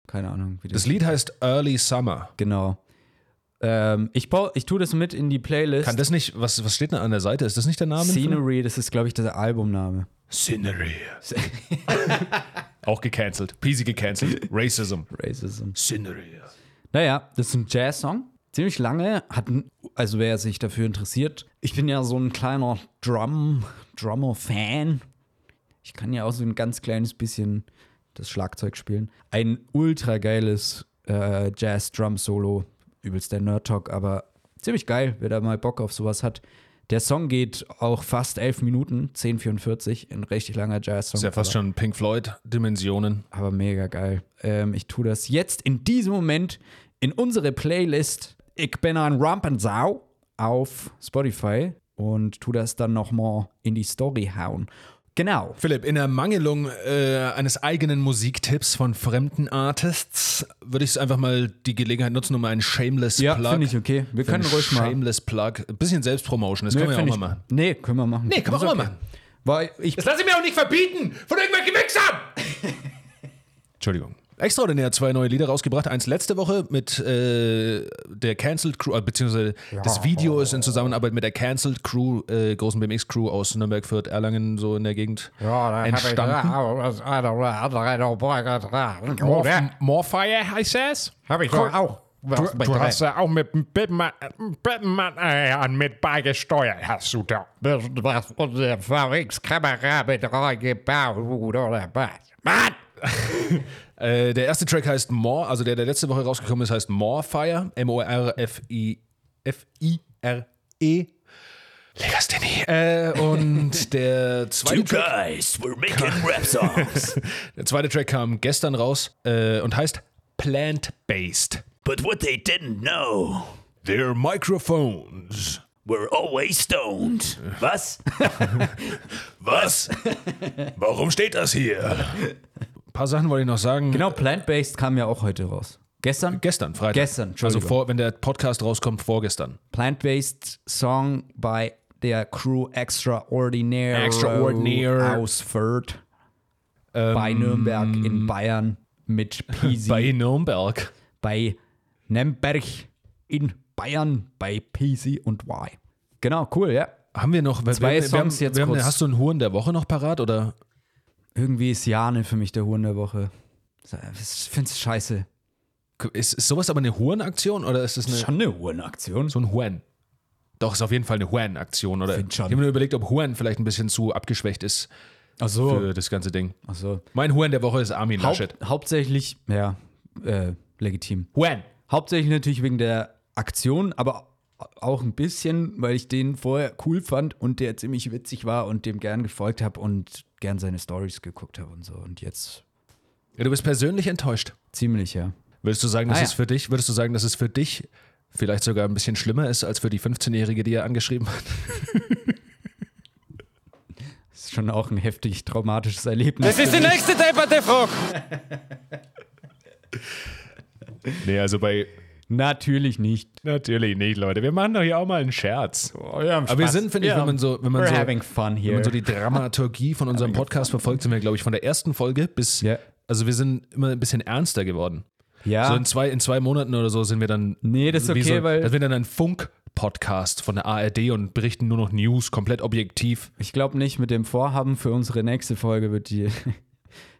keine Ahnung. Wie Das Lied heißt Early Summer. Genau. Ähm, ich, bau, ich tue das mit in die Playlist. Kann das nicht, was, was steht denn an der Seite? Ist das nicht der Name? Scenery, das ist, glaube ich, der Albumname. Scenery. [laughs] Auch gecancelt. Peasy gecancelt. Racism. Racism. Scenery. Naja, das ist ein Jazz-Song. Ziemlich lange, hat, also wer sich dafür interessiert. Ich bin ja so ein kleiner Drum, Drummer-Fan. Ich kann ja auch so ein ganz kleines bisschen das Schlagzeug spielen. Ein ultra geiles äh, Jazz-Drum-Solo. Übelst der Nerd-Talk, aber ziemlich geil, wer da mal Bock auf sowas hat. Der Song geht auch fast elf Minuten, 10,44, ein richtig langer Jazz-Song. Ist ja fast schon Pink Floyd-Dimensionen. aber mega geil. Ähm, ich tue das jetzt in diesem Moment in unsere Playlist Ich bin ein Rampensau auf Spotify und tu das dann nochmal in die Story hauen. Genau. Philipp, in Ermangelung äh, eines eigenen Musiktipps von fremden Artists würde ich einfach mal die Gelegenheit nutzen, um einen Shameless Ja, Plug. finde ich okay. Wir können ruhig mal. Shameless Plug. Ein bisschen Selbstpromotion, das Nee, können wir ja auch mal machen. Nee, können wir machen. Nee, können wir auch mal okay. machen. Weil ich, Das lasse ich mir auch nicht verbieten von irgendwelchen Wichsern! [laughs] Entschuldigung. Extraordinär zwei neue Lieder rausgebracht. Eins letzte Woche mit äh, der Cancelled Crew, äh, beziehungsweise das Video ist in Zusammenarbeit mit der Cancelled Crew, äh, großen BMX-Crew aus Nürnberg, Fürth, Erlangen, so in der Gegend entstanden. More, Morfire heißt es? Habe ich doch auch. Du, du hast ja auch mit dem Bittenmann äh, mit beigesteuert, hast du da. Das was unsere VX-Kamera mit reingebaut oder was? Mann! [laughs] Äh, der erste Track heißt More, also der, der letzte Woche rausgekommen ist, heißt Morefire. M-O-R-F-I-F-I-R-E. Legasthenie. Äh, und [laughs] der zweite, Two Track, guys, we're making rap songs. [laughs] der zweite Track kam gestern raus äh, und heißt Plant-Based. but what they didn't know, Their microphones. we're always stoned. Was? [laughs] Was? Warum steht das hier? Ein paar Sachen wollte ich noch sagen. genau, Plant-Based kam ja auch heute raus. Gestern? Gestern, Freitag. Gestern, Also vor, wenn der Podcast rauskommt, vorgestern. Plant-Based Song bei der Crew Extraordinaire, Extraordinaire. aus Fürth bei Nürnberg in Bayern mit [laughs] Peasy Bei Nürnberg. bei Nürnberg in Bayern bei Peasy und Y. Genau, cool, ja. Haben wir noch Zwei wir, wir, Songs jetzt wir haben, kurz. Hast du einen Huren der Woche noch parat? Oder? Irgendwie ist Jane für mich der Huren der Woche. Ich finde es scheiße. Ist, ist sowas aber eine Hurenaktion oder ist es eine, Schon eine Hurenaktion. so ein Huren? Doch, ist auf jeden Fall eine Huren-Aktion. Oder? Find schon. Ich habe mir nur überlegt, ob Huren vielleicht ein bisschen zu abgeschwächt ist Ach so. für das ganze Ding. Ach so. Mein Huren der Woche ist Armin Laschet. Haupt, hauptsächlich, ja, äh, legitim. Huren. Hauptsächlich natürlich wegen der Aktion, aber auch ein bisschen, weil ich den vorher cool fand und der ziemlich witzig war und dem gern gefolgt habe und gern seine Stories geguckt habe und so. Und jetzt Ja, du bist persönlich enttäuscht. ziemlich, ja. Würdest du sagen, dass Ah, ja. es für dich, würdest du sagen, dass es für dich vielleicht sogar ein bisschen schlimmer ist als für die 15-Jährige, die er angeschrieben hat? Das [laughs] ist schon auch ein heftig traumatisches Erlebnis. Das ist die nächste depperte Frage. Nee, also bei. Natürlich nicht. Natürlich nicht, Leute. Wir machen doch hier auch mal einen Scherz. Aber wir sind, finde ich, wenn man so, wenn man so, having fun wenn man so die Dramaturgie von unserem Podcast verfolgt, sind wir, glaube ich, von der ersten Folge bis. Ja. Also wir sind immer ein bisschen ernster geworden. ja, So in zwei, in zwei Monaten oder so sind wir dann. Nee, das ist okay, so, weil- Das wird dann ein Funk-Podcast von der ARD und berichten nur noch News, komplett objektiv. ich glaube nicht, mit dem Vorhaben für unsere nächste Folge wird die,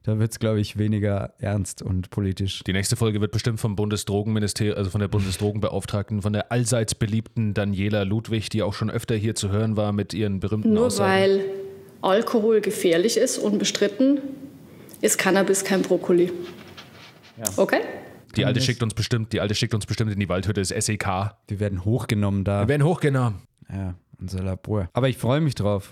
da wird es, glaube ich, weniger ernst und politisch. Die nächste Folge wird bestimmt vom Bundesdrogenministerium, also von der Bundesdrogenbeauftragten, von der allseits beliebten Daniela Ludwig, die auch schon öfter hier zu hören war mit ihren berühmten Nur Aussagen. weil Alkohol gefährlich ist, unbestritten, ist Cannabis kein Brokkoli. Okay? Die alte schickt uns bestimmt, die alte schickt uns bestimmt in die Waldhütte des SEK. Wir werden hochgenommen da. Wir werden hochgenommen. Ja, unser Labor. Aber ich freue mich drauf.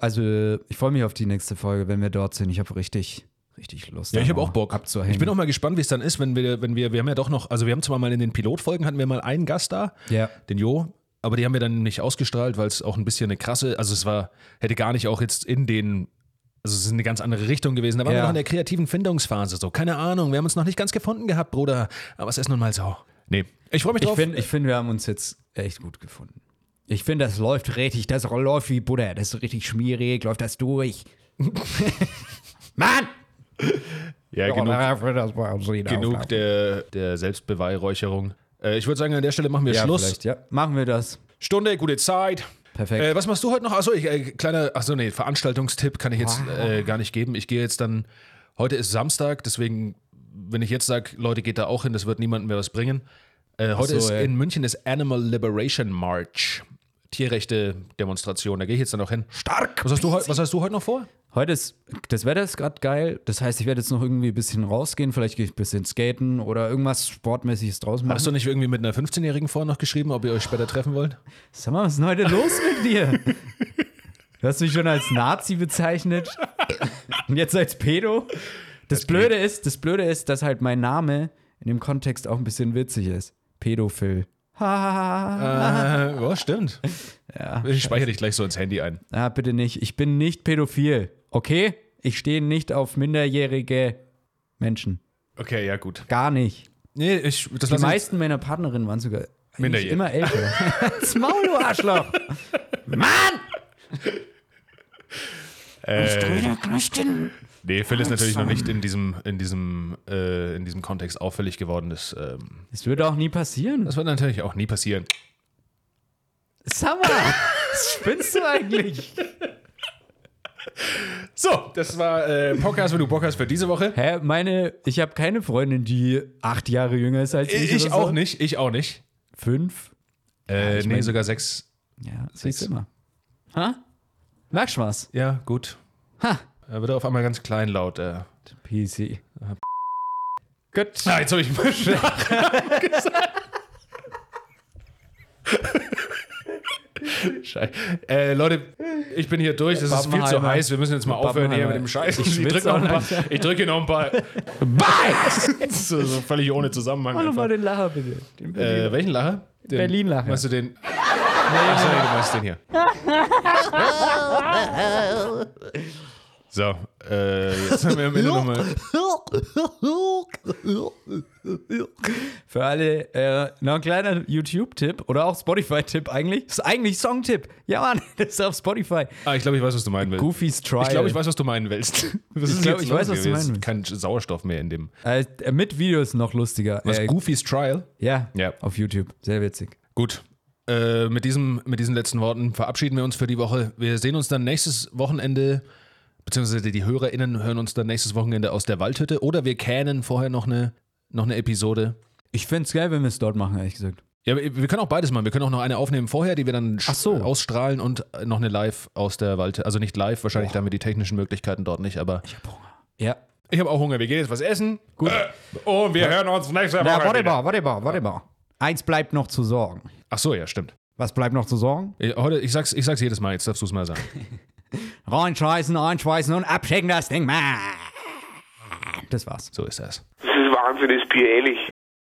Also, ich freue mich auf die nächste Folge, wenn wir dort sind. Ich habe richtig, richtig Lust. Ja, ich habe auch Bock. Abzuhängen. Ich bin auch mal gespannt, wie es dann ist, wenn wir, wenn wir, wir haben ja doch noch, also wir haben zwar mal in den Pilotfolgen hatten wir mal einen Gast da, Ja. den Jo, aber die haben wir dann nicht ausgestrahlt, weil es auch ein bisschen eine krasse, also es war, hätte gar nicht auch jetzt in den, also es ist eine ganz andere Richtung gewesen. Da waren wir Ja. noch in der kreativen Findungsphase, so, keine Ahnung, wir haben uns noch nicht ganz gefunden gehabt, Bruder, aber es ist nun mal so. Nee, ich freue mich Ich drauf. finde, ich find, wir haben uns jetzt echt gut gefunden. Ich finde, das läuft richtig, das läuft wie Butter. Das ist richtig schmierig, läuft das durch. [laughs] Mann! ja, genug, genug der, der Selbstbeweihräucherung. Äh, ich würde sagen, an der Stelle machen wir Ja, Schluss. ja. Machen wir das. Stunde, gute Zeit. Perfekt. Äh, was machst du heute noch? Achso, ich, äh, kleiner, achso, nee, Veranstaltungstipp kann ich jetzt äh, gar nicht geben. Ich gehe jetzt dann, heute ist Samstag, deswegen, wenn ich jetzt sage, Leute, geht da auch hin, das wird niemandem mehr was bringen. Äh, heute so, ist in München das Animal Liberation March. Tierrechte-Demonstration, da gehe ich jetzt dann noch hin. Stark! Was hast du, was hast du heute noch vor? Heute ist, das Wetter ist gerade geil. Das heißt, ich werde jetzt noch irgendwie ein bisschen rausgehen. Vielleicht gehe ich ein bisschen skaten oder irgendwas Sportmäßiges draußen machen. Hast du nicht irgendwie mit einer 15-Jährigen vorher noch geschrieben, ob ihr euch später treffen wollt? Sag mal, was ist denn heute los mit dir? Du hast mich schon als Nazi bezeichnet und jetzt als Pedo. Das, Blöde ist, das Blöde ist, dass halt mein Name in dem Kontext auch ein bisschen witzig ist. Pädophil. Ha. Äh, ja, stimmt. Ja. Ich speichere dich gleich so ins Handy ein. Ah, bitte nicht. Ich bin nicht pädophil. okay, ich stehe nicht auf minderjährige Menschen. Okay, ja, gut. Gar nicht. Nee, ich, das Die meisten meiner Partnerinnen waren sogar Minderjährig. immer älter. [laughs] das Maul, du Arschloch! [laughs] Mann! Nee, Phil ist natürlich noch nicht in diesem, in diesem, äh, in diesem Kontext auffällig geworden. Das, ähm, Das würde auch nie passieren. das wird natürlich auch nie passieren. Summer! Was spinnst du eigentlich? So, das war äh, Podcast, wenn du Bock hast für diese Woche. Hä, meine, ich habe keine Freundin, die acht Jahre jünger ist als ich. Ich oder so. auch nicht, ich auch nicht. Fünf? Äh, ich nee, mein- sogar sechs. Ja, du immer. Ha? Merkst du was? Ja, gut. Ha! Er wird auf einmal ganz klein laut. Äh. PC. Gut. Ah, jetzt habe ich mal Scheiße. Äh, Leute, ich bin hier durch. Das ist viel zu heiß. Wir müssen jetzt mal aufhören hier mit dem Scheiß. Ich drücke noch, ein paar- ich drücke noch ein paar. so, so völlig ohne Zusammenhang. Mach doch Einfach. mal den Lacher bitte. Den Äh, welchen Lacher? Den, Berlin-Lacher. Meinst du den? Nee, du meinst den hier. [laughs] So, äh, jetzt haben wir am Ende nochmal. [laughs] Für alle äh, noch ein kleiner YouTube-Tipp oder auch Spotify-Tipp eigentlich. Das ist eigentlich Song-Tipp. Ja, Mann, [laughs] das ist auf Spotify. Ah, ich glaube, ich weiß, was du meinen willst. Goofy's Trial. Ich glaube, ich weiß, was du meinen willst. [laughs] Was Ich glaub, jetzt ich weiß, was du meinen Ist Kein Sauerstoff mehr in dem. Äh, mit Videos noch lustiger. Was, äh, Goofy's Trial? Ja, Ja. auf YouTube. Sehr witzig. Gut. Äh, mit, diesem, mit diesen letzten Worten verabschieden wir uns für die Woche. Wir sehen uns dann nächstes Wochenende, beziehungsweise die HörerInnen hören uns dann nächstes Wochenende aus der Waldhütte oder wir känen vorher noch eine, noch eine Episode. Ich fände es geil, wenn wir es dort machen, ehrlich gesagt. Ja, wir können auch beides machen. Wir können auch noch eine aufnehmen vorher, die wir dann so. ausstrahlen und noch eine live aus der Waldhütte. Also nicht live, wahrscheinlich da haben wir die technischen Möglichkeiten dort nicht, aber Ja. ich habe auch Hunger. Wir gehen jetzt was essen. Gut. Und wir hören uns nächste Woche warte wieder. mal, warte mal, warte mal. Eins bleibt noch zu sorgen. Ach so, ja, stimmt. Was bleibt noch zu sorgen? Ich, heute, ich, sag's, ich sag's jedes Mal, jetzt darfst du es mal sagen. [laughs] Reinscheißen, einschweißen und abschicken das Ding. Das war's. So ist das. Das ist wahnsinnig pieelig.